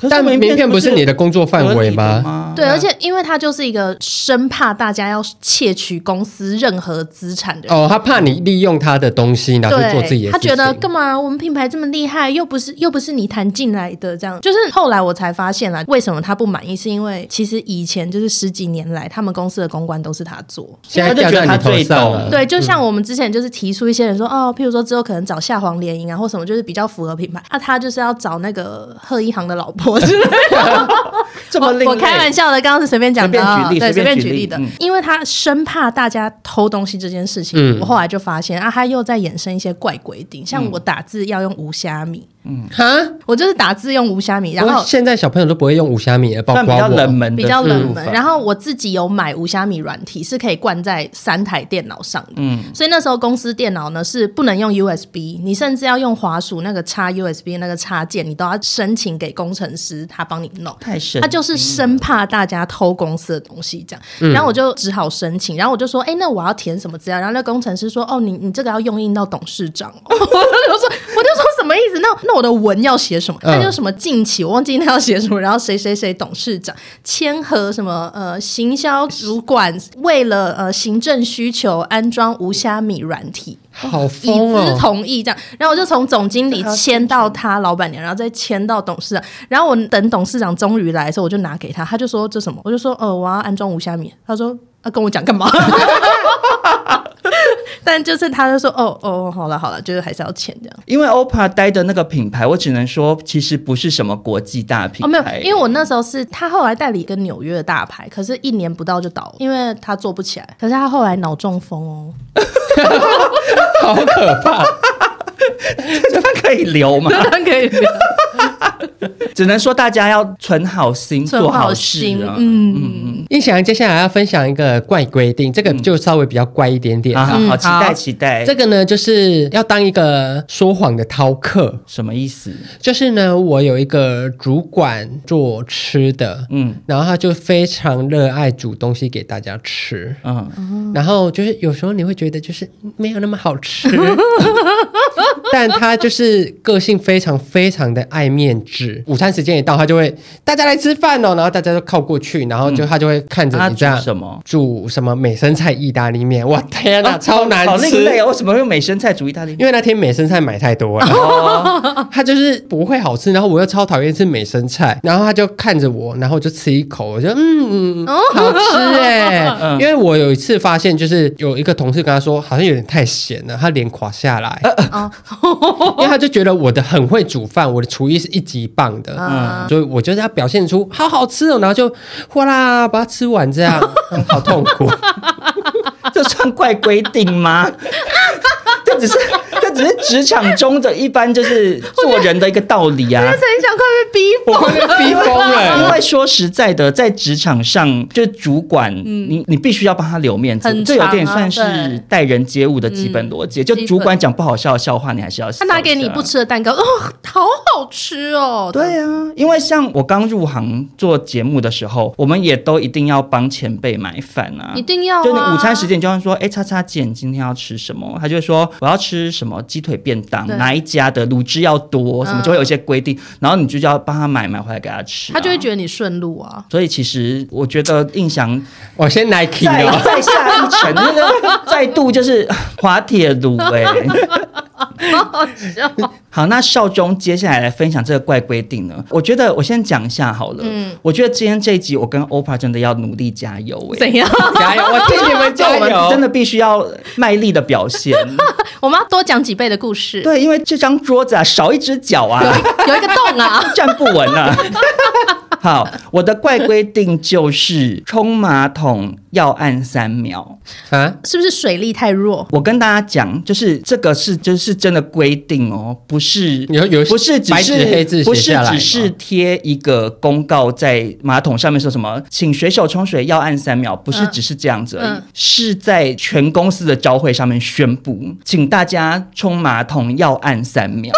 但名片不是你的工作范围吗？对，而且因为他就是一个生怕大家要窃取公司任何资产的人哦，他怕你利用他的东西拿去做自己的事情。他觉得干嘛？我们品牌这么厉害，又不是又不是你谈进来的，这样就是后来我才发现了，为什么他不满意？是因为其实以前就是十几年来，他们公司的公关都是他做，现在就觉得他最懂。对，就像我们之前就是提出一些人说哦，譬如说之后可能找夏黄联营啊，或什么，就是比较符合品牌。那他就是要找那个贺一航的老婆 之类的。这么我，我开玩笑的，刚刚是随便讲的，随便举例，对，随便举例的，嗯、因为他生怕大家偷东西这件事情，嗯、我后来就发现啊，他又在衍生一些怪规定，像我打字要用无虾米。嗯，哈，我就是打字用无虾米，然后现在小朋友都不会用无虾米，包括我比较冷门，比较冷门。然后我自己有买无虾米软体，是可以灌在三台电脑上的。嗯，所以那时候公司电脑呢是不能用 USB，你甚至要用滑鼠那个插 USB 那个插件，你都要申请给工程师，他帮你弄。太神，他就是生怕大家偷公司的东西这样。然后我就只好申请，然后我就说，哎，那我要填什么资料？然后那工程师说，哦，你你这个要用印到董事长。我就说，我就说什么意思？那那我的文要写什么？他就什么近期，我忘记他要写什么。然后谁谁谁董事长签和什么呃行销主管为了呃行政需求安装无虾米软体，好疯哦，同意这样。然后我就从总经理签到他老板娘，然后再签到董事长。然后我等董事长终于来的时候，我就拿给他，他就说这什么？我就说呃我要安装无虾米。他说啊跟我讲干嘛？但就是他就说哦哦好了好了，就是还是要钱这样。因为 OPPO 待的那个品牌，我只能说其实不是什么国际大品牌。哦，没有，因为我那时候是他后来代理一个纽约的大牌，可是一年不到就倒了，因为他做不起来。可是他后来脑中风哦，好可怕。这段可以留吗？这段可以留。只能说大家要存好心，做好心事。嗯嗯。胤翔接下来要分享一个怪规定，这个就稍微比较怪一点点。啊好期待期待。这个呢，就是要当一个说谎的饕客，什么意思？就是呢，我有一个主管做吃的，嗯，然后他就非常热爱煮东西给大家吃，嗯，然后就是有时候你会觉得就是没有那么好吃。但他就是个性非常非常的爱面子。午餐时间一到，他就会大家来吃饭哦，然后大家都靠过去，然后就他就会看着你这样什么煮什么美生菜意大利面，哇天哪，超难吃！好另类，为什么用美生菜煮意大利面？因为那天美生菜买太多了，他就是不会好吃，然后我又超讨厌吃美生菜，然后他就看着我，然后就吃一口，我就嗯，好吃哎，因为我有一次发现，就是有一个同事跟他说，好像有点太咸了，他脸垮下来。因为他就觉得我的很会煮饭，我的厨艺是一级棒的。的，嗯，所以我就是要表现出好好吃哦，然后就哗啦把它吃完，这样好痛苦，这算怪规定吗？这只是。只是职场中的一般就是做人的一个道理啊！我陈翔快被逼疯，快被逼疯了。因为说实在的，在职场上，就是主管，嗯、你你必须要帮他留面子，啊、这有点算是待人接物的基本逻辑。嗯、就主管讲不好笑的笑话，你还是要。他拿给你不吃的蛋糕，哦，好好吃哦！对啊，因为像我刚入行做节目的时候，我们也都一定要帮前辈买饭啊，一定要、啊。就你午餐时间，你就会说，哎，叉叉姐，你今天要吃什么？他就会说，我要吃什么。鸡腿便当哪一家的卤汁要多，什么就会有一些规定，嗯、然后你就要帮他买买回来给他吃，啊，他就会觉得你顺路啊。所以其实我觉得印象，我先 Nike 再再下一层，那个再度就是滑铁卢哎。好好笑。好，那少中接下来来分享这个怪规定呢？我觉得我先讲一下好了。嗯，我觉得今天这一集我跟 Oprah 真的要努力加油哎。怎样？加油！我替你们 加油！真的必须要卖力的表现。我们要多讲几倍的故事。对，因为这张桌子啊，少一只脚啊，有一个洞啊，站不稳啊。好，我的怪规定就是冲马桶要按三秒。啊，是不是水力太弱？我跟大家讲，就是这个是就是真的规定哦，不是有有不是只是黑字不是只是贴一个公告在马桶上面说什么，请水手冲水要按三秒，不是只是这样子而已，嗯、是在全公司的朝会上面宣布，请大家冲马桶要按三秒，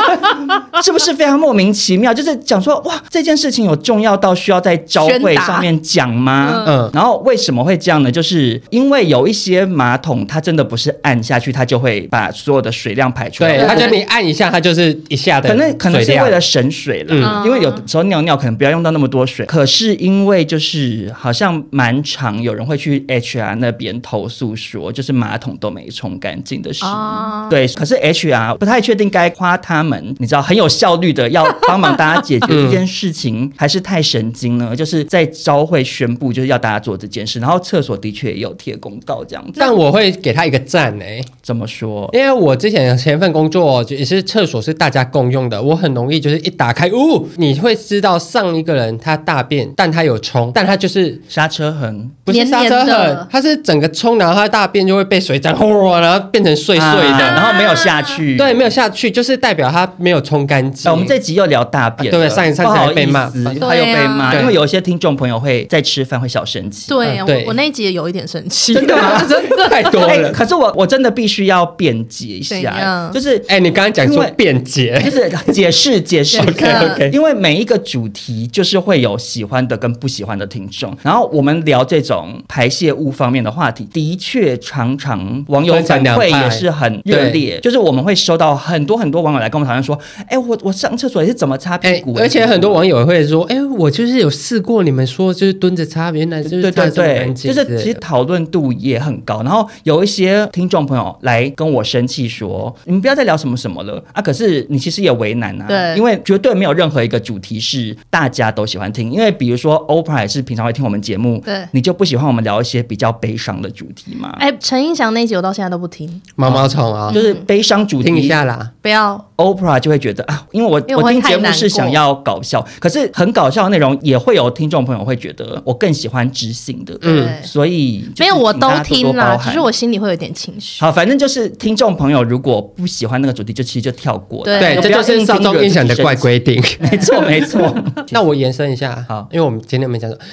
是不是非常莫名其妙？就是讲说哇，这件事情。有重要到需要在招会上面讲吗？嗯，然后为什么会这样呢？就是因为有一些马桶，它真的不是按下去，它就会把所有的水量排出来。对，它就你按一下，它就是一下的。可能可能是为了省水了，嗯，因为有时候尿尿可能不要用到那么多水。可是因为就是好像蛮常有人会去 HR 那边投诉说，就是马桶都没冲干净的事。哦，对，可是 HR 不太确定该夸他们，你知道很有效率的要帮忙大家解决这件事情。还是太神经了，就是在朝会宣布就是要大家做这件事，然后厕所的确也有贴公告这样子。但我会给他一个赞诶、欸，怎么说？因为我之前前一份工作也是厕所是大家共用的，我很容易就是一打开，呜，你会知道上一个人他大便，但他有冲，但他就是刹车痕，不是刹车痕，他是整个冲，然后他的大便就会被水沾，轰，然后变成碎碎的，啊、然后没有下去，对，没有下去，就是代表他没有冲干净。我们这集又聊大便，对，上一次还被骂。他又被骂，因为有一些听众朋友会在吃饭会小生气。对，我我那一集也有一点生气。真的吗？真的 太多了。可是我我真的必须要辩解一下，就是哎，你刚刚讲说辩解，就是解释解释。OK OK。因为每一个主题就是会有喜欢的跟不喜欢的听众，然后我们聊这种排泄物方面的话题，的确常常网友反馈也是很热烈。就是我们会收到很多很多网友来跟我们讨论说，哎，我我上厕所也是怎么擦屁股？而且很多网友会说，哎，我就是有试过你们说就是蹲着擦，原来就是擦这么干净。就是其实讨论度也很高，然后有一些听众朋友来跟我生气说，你们不要再聊什么什么了啊！可是你其实也为难啊，对，因为绝对没有任何一个主题是大家都喜欢听。因为比如说 Oprah 也是平常会听我们节目，对，你就不喜欢我们聊一些比较悲伤的主题吗？哎，陈英祥那一集我到现在都不听，毛毛虫啊，就是悲伤主题，听一下啦，不要 Oprah 就会觉得啊，因为我我，我听节目是想要搞笑，可是很搞笑的内容也会有听众朋友会觉得我更喜欢知性的，嗯，所以没有我都听啦，只是我心里会有点情绪。好，反正就是听众朋友如果不喜欢那个主题，就其实就跳过。对，这就是上中印象的怪规定。没错，没错。那我延伸一下，好，因为我们今天没讲到。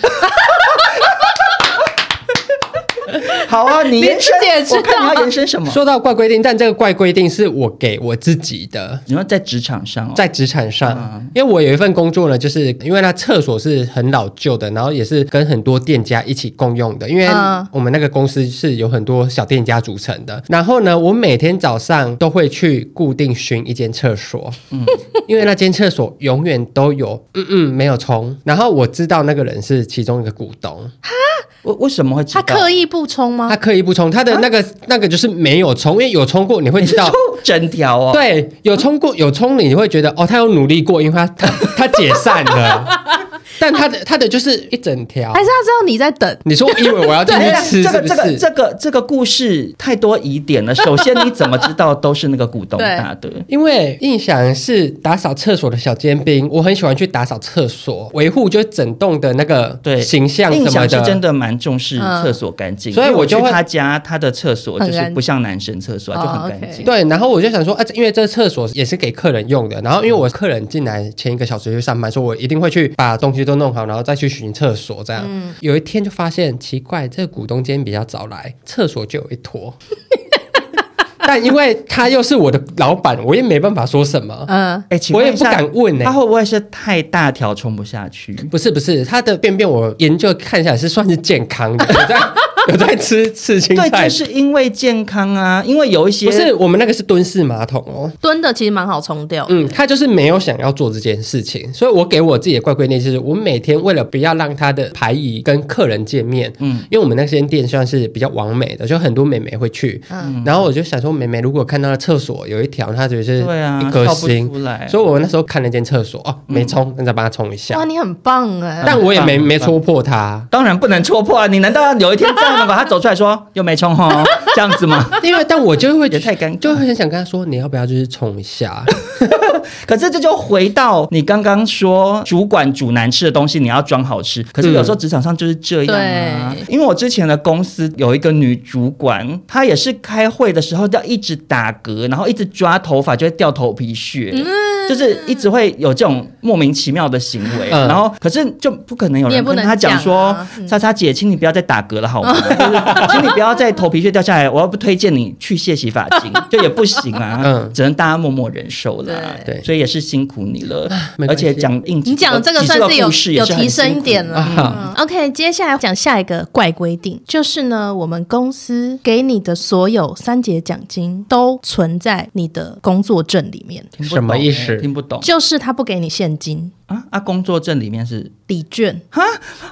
好啊，你延伸，我看你要延伸什么？说到怪规定，但这个怪规定是我给我自己的。你说在职场上，在职场上，因为我有一份工作呢，就是因为那厕所是很老旧的，然后也是跟很多店家一起共用的。因为我们那个公司是有很多小店家组成的。然后呢，我每天早上都会去固定巡一间厕所，嗯，因为那间厕所永远都有，嗯嗯，没有冲。然后我知道那个人是其中一个股东。哈为为什么会他刻意不冲吗？他刻意不冲，他的那个那个就是没有冲，因为有冲过你会知道 整条哦。对，有冲过有冲你会觉得哦，他有努力过，因为他他他解散了。但他的他的就是一整条，还是他知道你在等？你说因为我要进去吃不是？这个这个这个这个故事太多疑点了。首先，你怎么知道都是那个股东打的？因为印象是打扫厕所的小尖兵，我很喜欢去打扫厕所，维护就整栋的那个对形象什么的。印象是真的蛮重视厕所干净，所以我去他家，他的厕所就是不像男生厕所，就很干净。对，然后我就想说，啊，因为这厕所也是给客人用的，然后因为我客人进来前一个小时去上班，说我一定会去把东西都弄好，然后再去巡厕所。这样，有一天就发现奇怪，这个股东今天比较早来，厕所就有一坨。但因为他又是我的老板，我也没办法说什么。嗯，哎，我也不敢问呢。他会不会是太大条冲不下去？不是不是，他的便便我研究看起来是算是健康的。有在吃刺青菜，对，就是因为健康啊。因为有一些不是我们那个是蹲式马桶哦，蹲的其实蛮好冲掉。嗯，他就是没有想要做这件事情，所以我给我自己的怪规定就是，我每天为了不要让他的排遗跟客人见面，嗯，因为我们那间店算是比较完美的，就很多美眉会去，嗯，然后我就想说，美眉如果看到厕所有一条，她觉得是对啊，一颗星，所以我那时候看了间厕所哦，没冲，那再帮他冲一下。哇，你很棒哎！但我也没没戳破他，当然不能戳破啊！你难道要有一天这样？把他走出来说又没冲哦，这样子吗？因为但我就会觉得太尴尬，就会很想跟他说，你要不要就是冲一下？可是这就回到你刚刚说，主管煮难吃的东西，你要装好吃。可是有时候职场上就是这样啊。对因为我之前的公司有一个女主管，她也是开会的时候要一直打嗝，然后一直抓头发，就会掉头皮屑，嗯、就是一直会有这种莫名其妙的行为。嗯、然后可是就不可能有人跟他讲说，莎莎、啊嗯、姐，请你不要再打嗝了，好吗？请你不要再头皮屑掉下来，我要不推荐你去卸洗发精，就也不行啊，嗯，只能大家默默忍受了。对，所以也是辛苦你了。而且讲应，你讲这个算是有有提升一点了。OK，接下来讲下一个怪规定，就是呢，我们公司给你的所有三节奖金都存在你的工作证里面。什么意思？听不懂。就是他不给你现金。啊啊！工作证里面是礼券哈，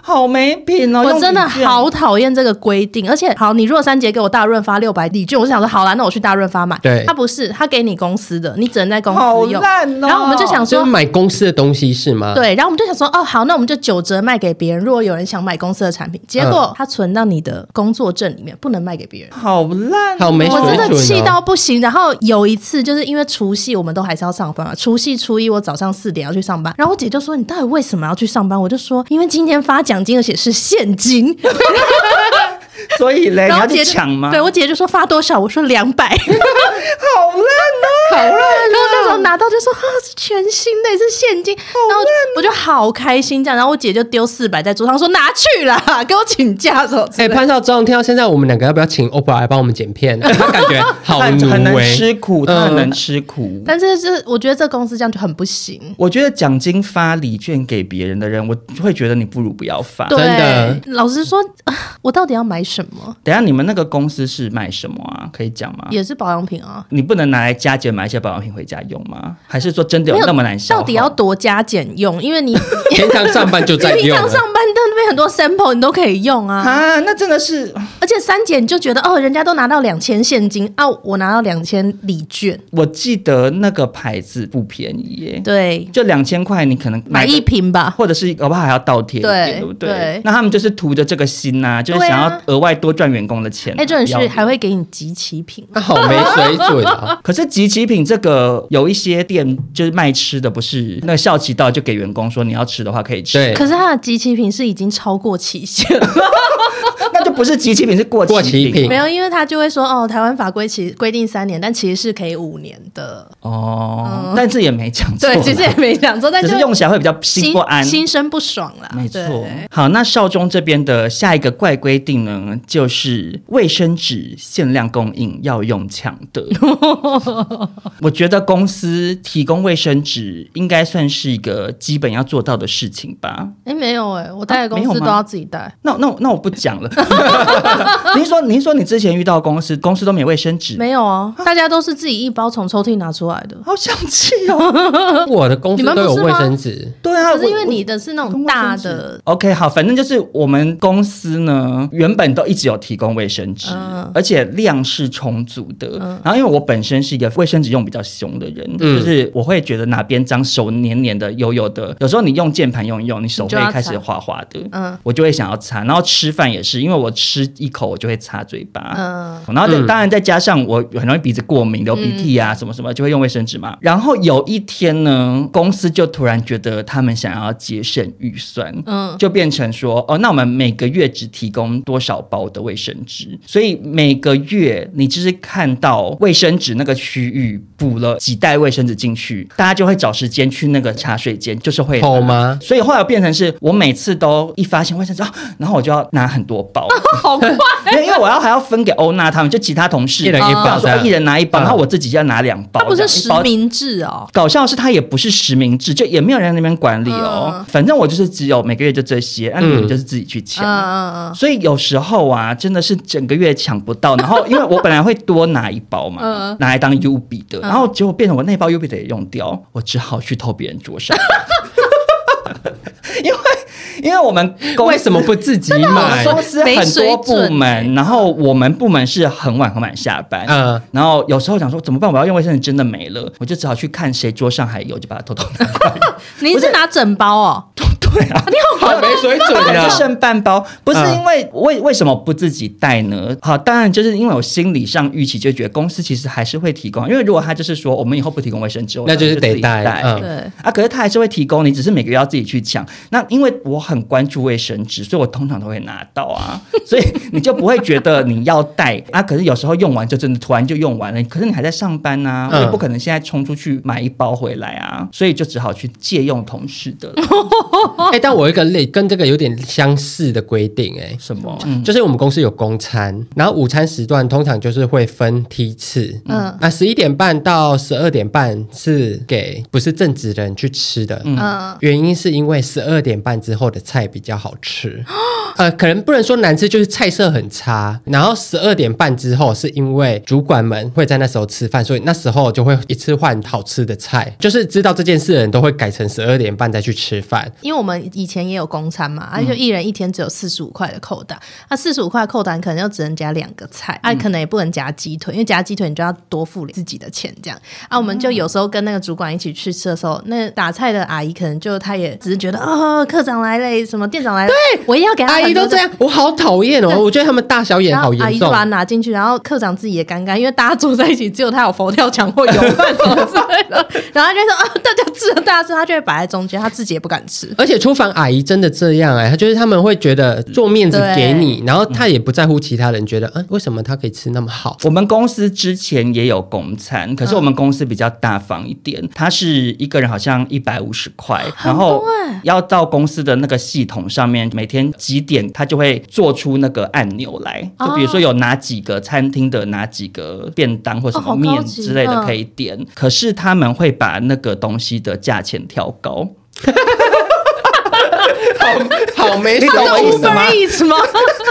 好没品哦！我真的好讨厌这个规定，而且好，你如果三节给我大润发六百礼券，我就想说好啦，那我去大润发买。对，他不是，他给你公司的，你只能在公司用。好烂哦！然后我们就想说买公司的东西是吗？对，然后我们就想说哦，好，那我们就九折卖给别人。如果有人想买公司的产品，结果他存到你的工作证里面，不能卖给别人。好烂，好没！我真的气到不行。然后有一次，就是因为除夕我们都还是要上班嘛，除除夕初一我早上四点要去上班，然后我姐就说：“你到底为什么要去上班？我就说，因为今天发奖金，而且是现金。所以嘞，你要去抢吗？对，我姐就说发多少，我说两百，好烂哦，好烂。然后那时候拿到就说啊，是全新的，是现金，然后我就好开心这样。然后我姐就丢四百在桌上说拿去啦，给我请假走。哎，潘少忠，听到现在我们两个要不要请 OPPO 来帮我们剪片？他感觉好很能吃苦，他很能吃苦。但是是我觉得这公司这样就很不行。我觉得奖金发礼券给别人的人，我会觉得你不如不要发。真的，老实说，我到底要买什么？等下你们那个公司是卖什么啊？可以讲吗？也是保养品啊。你不能拿来加减买一些保养品回家用吗？还是说真的有那么难消？到底要多加减用？因为你 平常上班就在用，平常上班很多 sample 你都可以用啊。啊，那真的是，而且三姐你就觉得哦，人家都拿到两千现金啊，我拿到两千礼券。我记得那个牌子不便宜耶，对，就两千块，你可能买，买一瓶吧，或者是搞不好还要倒贴一点，对不对？对，那他们就是图着这个心呐、啊，就是想要额外多赚员工的钱、啊。哎，这种是还会给你集齐品，好没水准啊！可是集齐品这个有一些店就是卖吃的，不是那个校期到就给员工说你要吃的话可以吃。对，可是他的集齐品是已经超过期限。那就不是即期品，是过期品。品没有，因为他就会说哦，台湾法规其实规定三年，但其实是可以五年的。哦，嗯、但是也没讲错。对，其实也没讲错，但是用起来会比较心不安、心生不爽啦。没错。好，那少中这边的下一个怪规定呢，就是卫生纸限量供应要用抢的。我觉得公司提供卫生纸应该算是一个基本要做到的事情吧。哎，没有哎、欸，我带的公司都要自己带。那那那我不讲了。您说，您说你之前遇到公司，公司都没有卫生纸？没有啊，大家都是自己一包从抽屉拿出来的。好想气哦！我的公司都有卫生纸。对啊，可是因为你的是那种大的。OK，好，反正就是我们公司呢，原本都一直有提供卫生纸，嗯、而且量是充足的。嗯、然后因为我本身是一个卫生纸用比较凶的人，嗯、就是我会觉得哪边脏，手黏黏的、油油的。有时候你用键盘用一用，你手会开始滑滑的，嗯，我就会想要擦。然后吃饭也是，因为我吃一口我就会擦嘴巴，嗯，然后当然再加上我很容易鼻子过敏、流鼻涕啊什么什么，就会用卫生纸嘛。然后有一天呢，公司就突然觉得他们想要节省预算，嗯，就变成说，哦，那我们每个月只提供多少包的卫生纸，所以每个月你就是看到卫生纸那个区域补了几袋卫生纸进去，大家就会找时间去那个茶水间，就是会好吗？所以后来变成是我每次都一发现卫生纸，然后我就要拿很多包，好快，因为因为我要还要分给欧娜他们，就其他同事一人一包，说一人拿一包，然后我自己就要拿两包。它不是实名制哦，搞笑的是他也不是实名制，就也没有人在那边管理哦。反正我就是只有每个月就这些，那你们就是自己去抢。所以有时候啊，真的是整个月抢不到。然后因为我本来会多拿一包嘛，拿来当 U 比的，然后结果变成我那包 U 比的也用掉，我只好去偷别人桌上。因为，因为我们为什么不自己买？公司很多部门，然后我们部门是很晚很晚下班，嗯，然后有时候想说怎么办？我要用卫生纸真的没了，我就只好去看谁桌上还有，就把它偷偷拿过来。你是拿整包哦？对啊，你好好没水准啊！剩半包，不是因为为为什么不自己带呢？好，当然就是因为我心理上预期就觉得公司其实还是会提供，因为如果他就是说我们以后不提供卫生纸，那就是得带。对啊，可是他还是会提供，你只是每个月要自己去抢。那因为我很关注卫生纸，所以我通常都会拿到啊，所以你就不会觉得你要带啊。可是有时候用完就真的突然就用完了，可是你还在上班啊，我也不可能现在冲出去买一包回来啊，所以就只好去借用同事的。哎、欸，但我有一个类跟这个有点相似的规定、欸，哎，什么？嗯，就是我们公司有公餐，然后午餐时段通常就是会分梯次，嗯，那十一点半到十二点半是给不是正职人去吃的，嗯，原因是因为十二点半之后的菜比较好吃，呃，可能不能说难吃，就是菜色很差。然后十二点半之后是因为主管们会在那时候吃饭，所以那时候就会一次换好吃的菜，就是知道这件事的人都会改成十二点半再去吃饭，因为我们。以前也有公餐嘛，而且一人一天只有四十五块的扣单，那四十五块扣单可能就只能加两个菜，啊，可能也不能夹鸡腿，因为夹鸡腿你就要多付自己的钱，这样啊，我们就有时候跟那个主管一起去吃的时候，那打菜的阿姨可能就她也只是觉得哦，科长来了，什么店长来了，对，我也要给他。阿姨都这样，我好讨厌哦，我觉得他们大小眼好严重。阿姨就把它拿进去，然后科长自己也尴尬，因为大家坐在一起，只有他有佛跳墙或油饭什么之类的，然后他就说啊，大家吃了，大家吃，他就会摆在中间，他自己也不敢吃，而且厨房阿姨真的。这样哎、欸，他就是他们会觉得做面子给你，然后她也不在乎其他人觉得，嗯，为什么她可以吃那么好？我们公司之前也有公餐，可是我们公司比较大方一点，他是一个人好像一百五十块，然后要到公司的那个系统上面，每天几点他就会做出那个按钮来，就比如说有哪几个餐厅的哪几个便当或什么面之类的可以点，可是他们会把那个东西的价钱调高。好，好 没，你懂我意思吗？意思吗？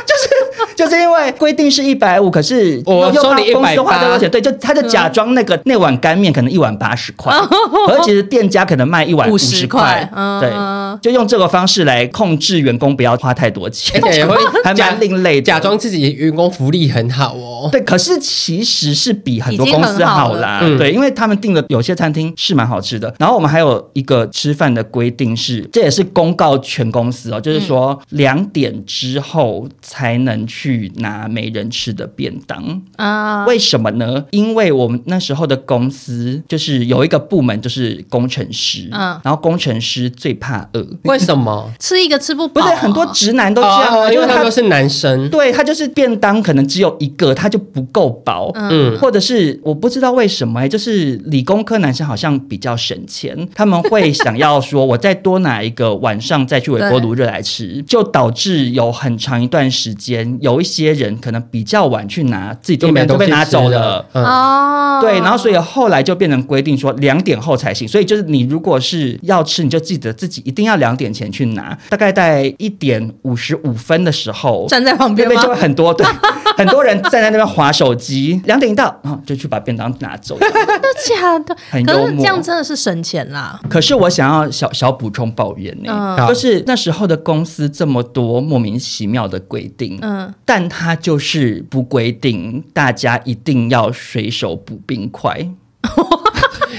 就是就是因为规定是一百五，可是我收你一百多钱，对，就他就假装那个那碗干面可能一碗八十块，而其实店家可能卖一碗五十块，对，就用这个方式来控制员工不要花太多钱，也会还蛮另类，假装自己员工福利很好哦。对，可是其实是比很多公司好啦，对，因为他们订的有些餐厅是蛮好吃的。然后我们还有一个吃饭的规定是，这也是公告全公司哦，就是说两点之后才能去拿没人吃的便当啊？为什么呢？因为我们那时候的公司就是有一个部门就是工程师，嗯，然后工程师最怕饿，为什么？吃一个吃不饱，不是很多直男都这样，因为他都是男生，对，他就是便当可能只有一个，他就不够饱，嗯，或者是我不知道为什么哎，就是理工科男生好像比较省钱，他们会想要说我再多拿一个晚上再去。微波炉热来吃，就导致有很长一段时间，有一些人可能比较晚去拿，自己店面都被拿走了。哦，对，然后所以后来就变成规定说两点后才行。所以就是你如果是要吃，你就记得自己一定要两点前去拿。大概在一点五十五分的时候，站在旁边就会很多对，很多人站在那边划手机。两点一到，然后就去把便当拿走。真的假的？很幽默。可是这样真的是省钱啦。可是我想要小小补充抱怨呢，嗯、就是那时候的公司这么多莫名其妙的规定，嗯，但它就是不规定大家一定要随手补冰块。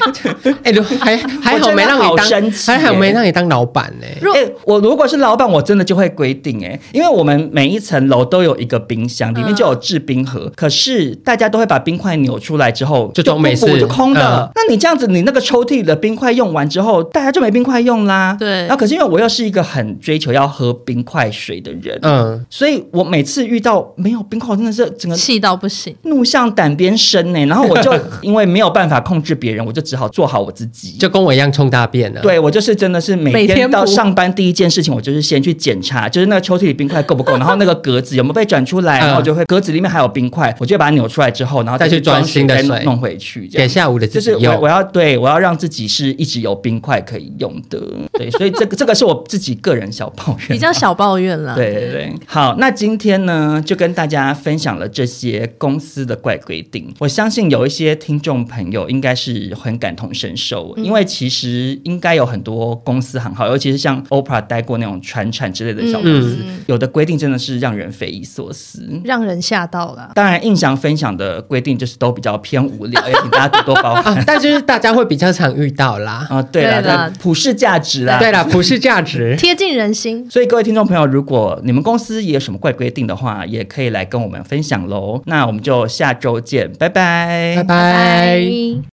哎，还还好没让你当，还好没让你当老板呢。哎，我如果是老板，我真的就会规定哎，因为我们每一层楼都有一个冰箱，里面就有制冰盒。可是大家都会把冰块扭出来之后，就装没事，就空的。那你这样子，你那个抽屉的冰块用完之后，大家就没冰块用啦。对。然后可是因为我又是一个很追求要喝冰块水的人，嗯，所以我每次遇到没有冰块，真的是整个气到不行，怒向胆边生呢。然后我就因为没有办法控制别人，我就只好做好我自己，就跟我一样冲大便了。对，我就是真的是每天到上班第一件事情，我就是先去检查，就是那个抽屉里冰块够不够，然后那个格子有没有被转出来，然后就会格子里面还有冰块，我就把它扭出来之后，然后再去装新的水弄回去，给下午的自己用。就是我我要对我要让自己是一直有冰块可以用的。对，所以这个这个是我自己个人小抱怨，比较小抱怨了。对对对，好，那今天呢就跟大家分享了这些公司的怪规定，我相信有一些听众朋友应该是很感同身受，因为其实应该有很多公司很好，尤其是像 Oprah 待过那种传产之类的小公司，嗯、有的规定真的是让人匪夷所思，让人吓到了。当然，印象分享的规定就是都比较偏无聊，也请大家多多包涵。啊、但就是大家会比较常遇到啦。啊，对了，对啦普世价值啦，对了，普世价值 贴近人心。所以各位听众朋友，如果你们公司也有什么怪规定的话，也可以来跟我们分享喽。那我们就下周见，拜拜，拜拜。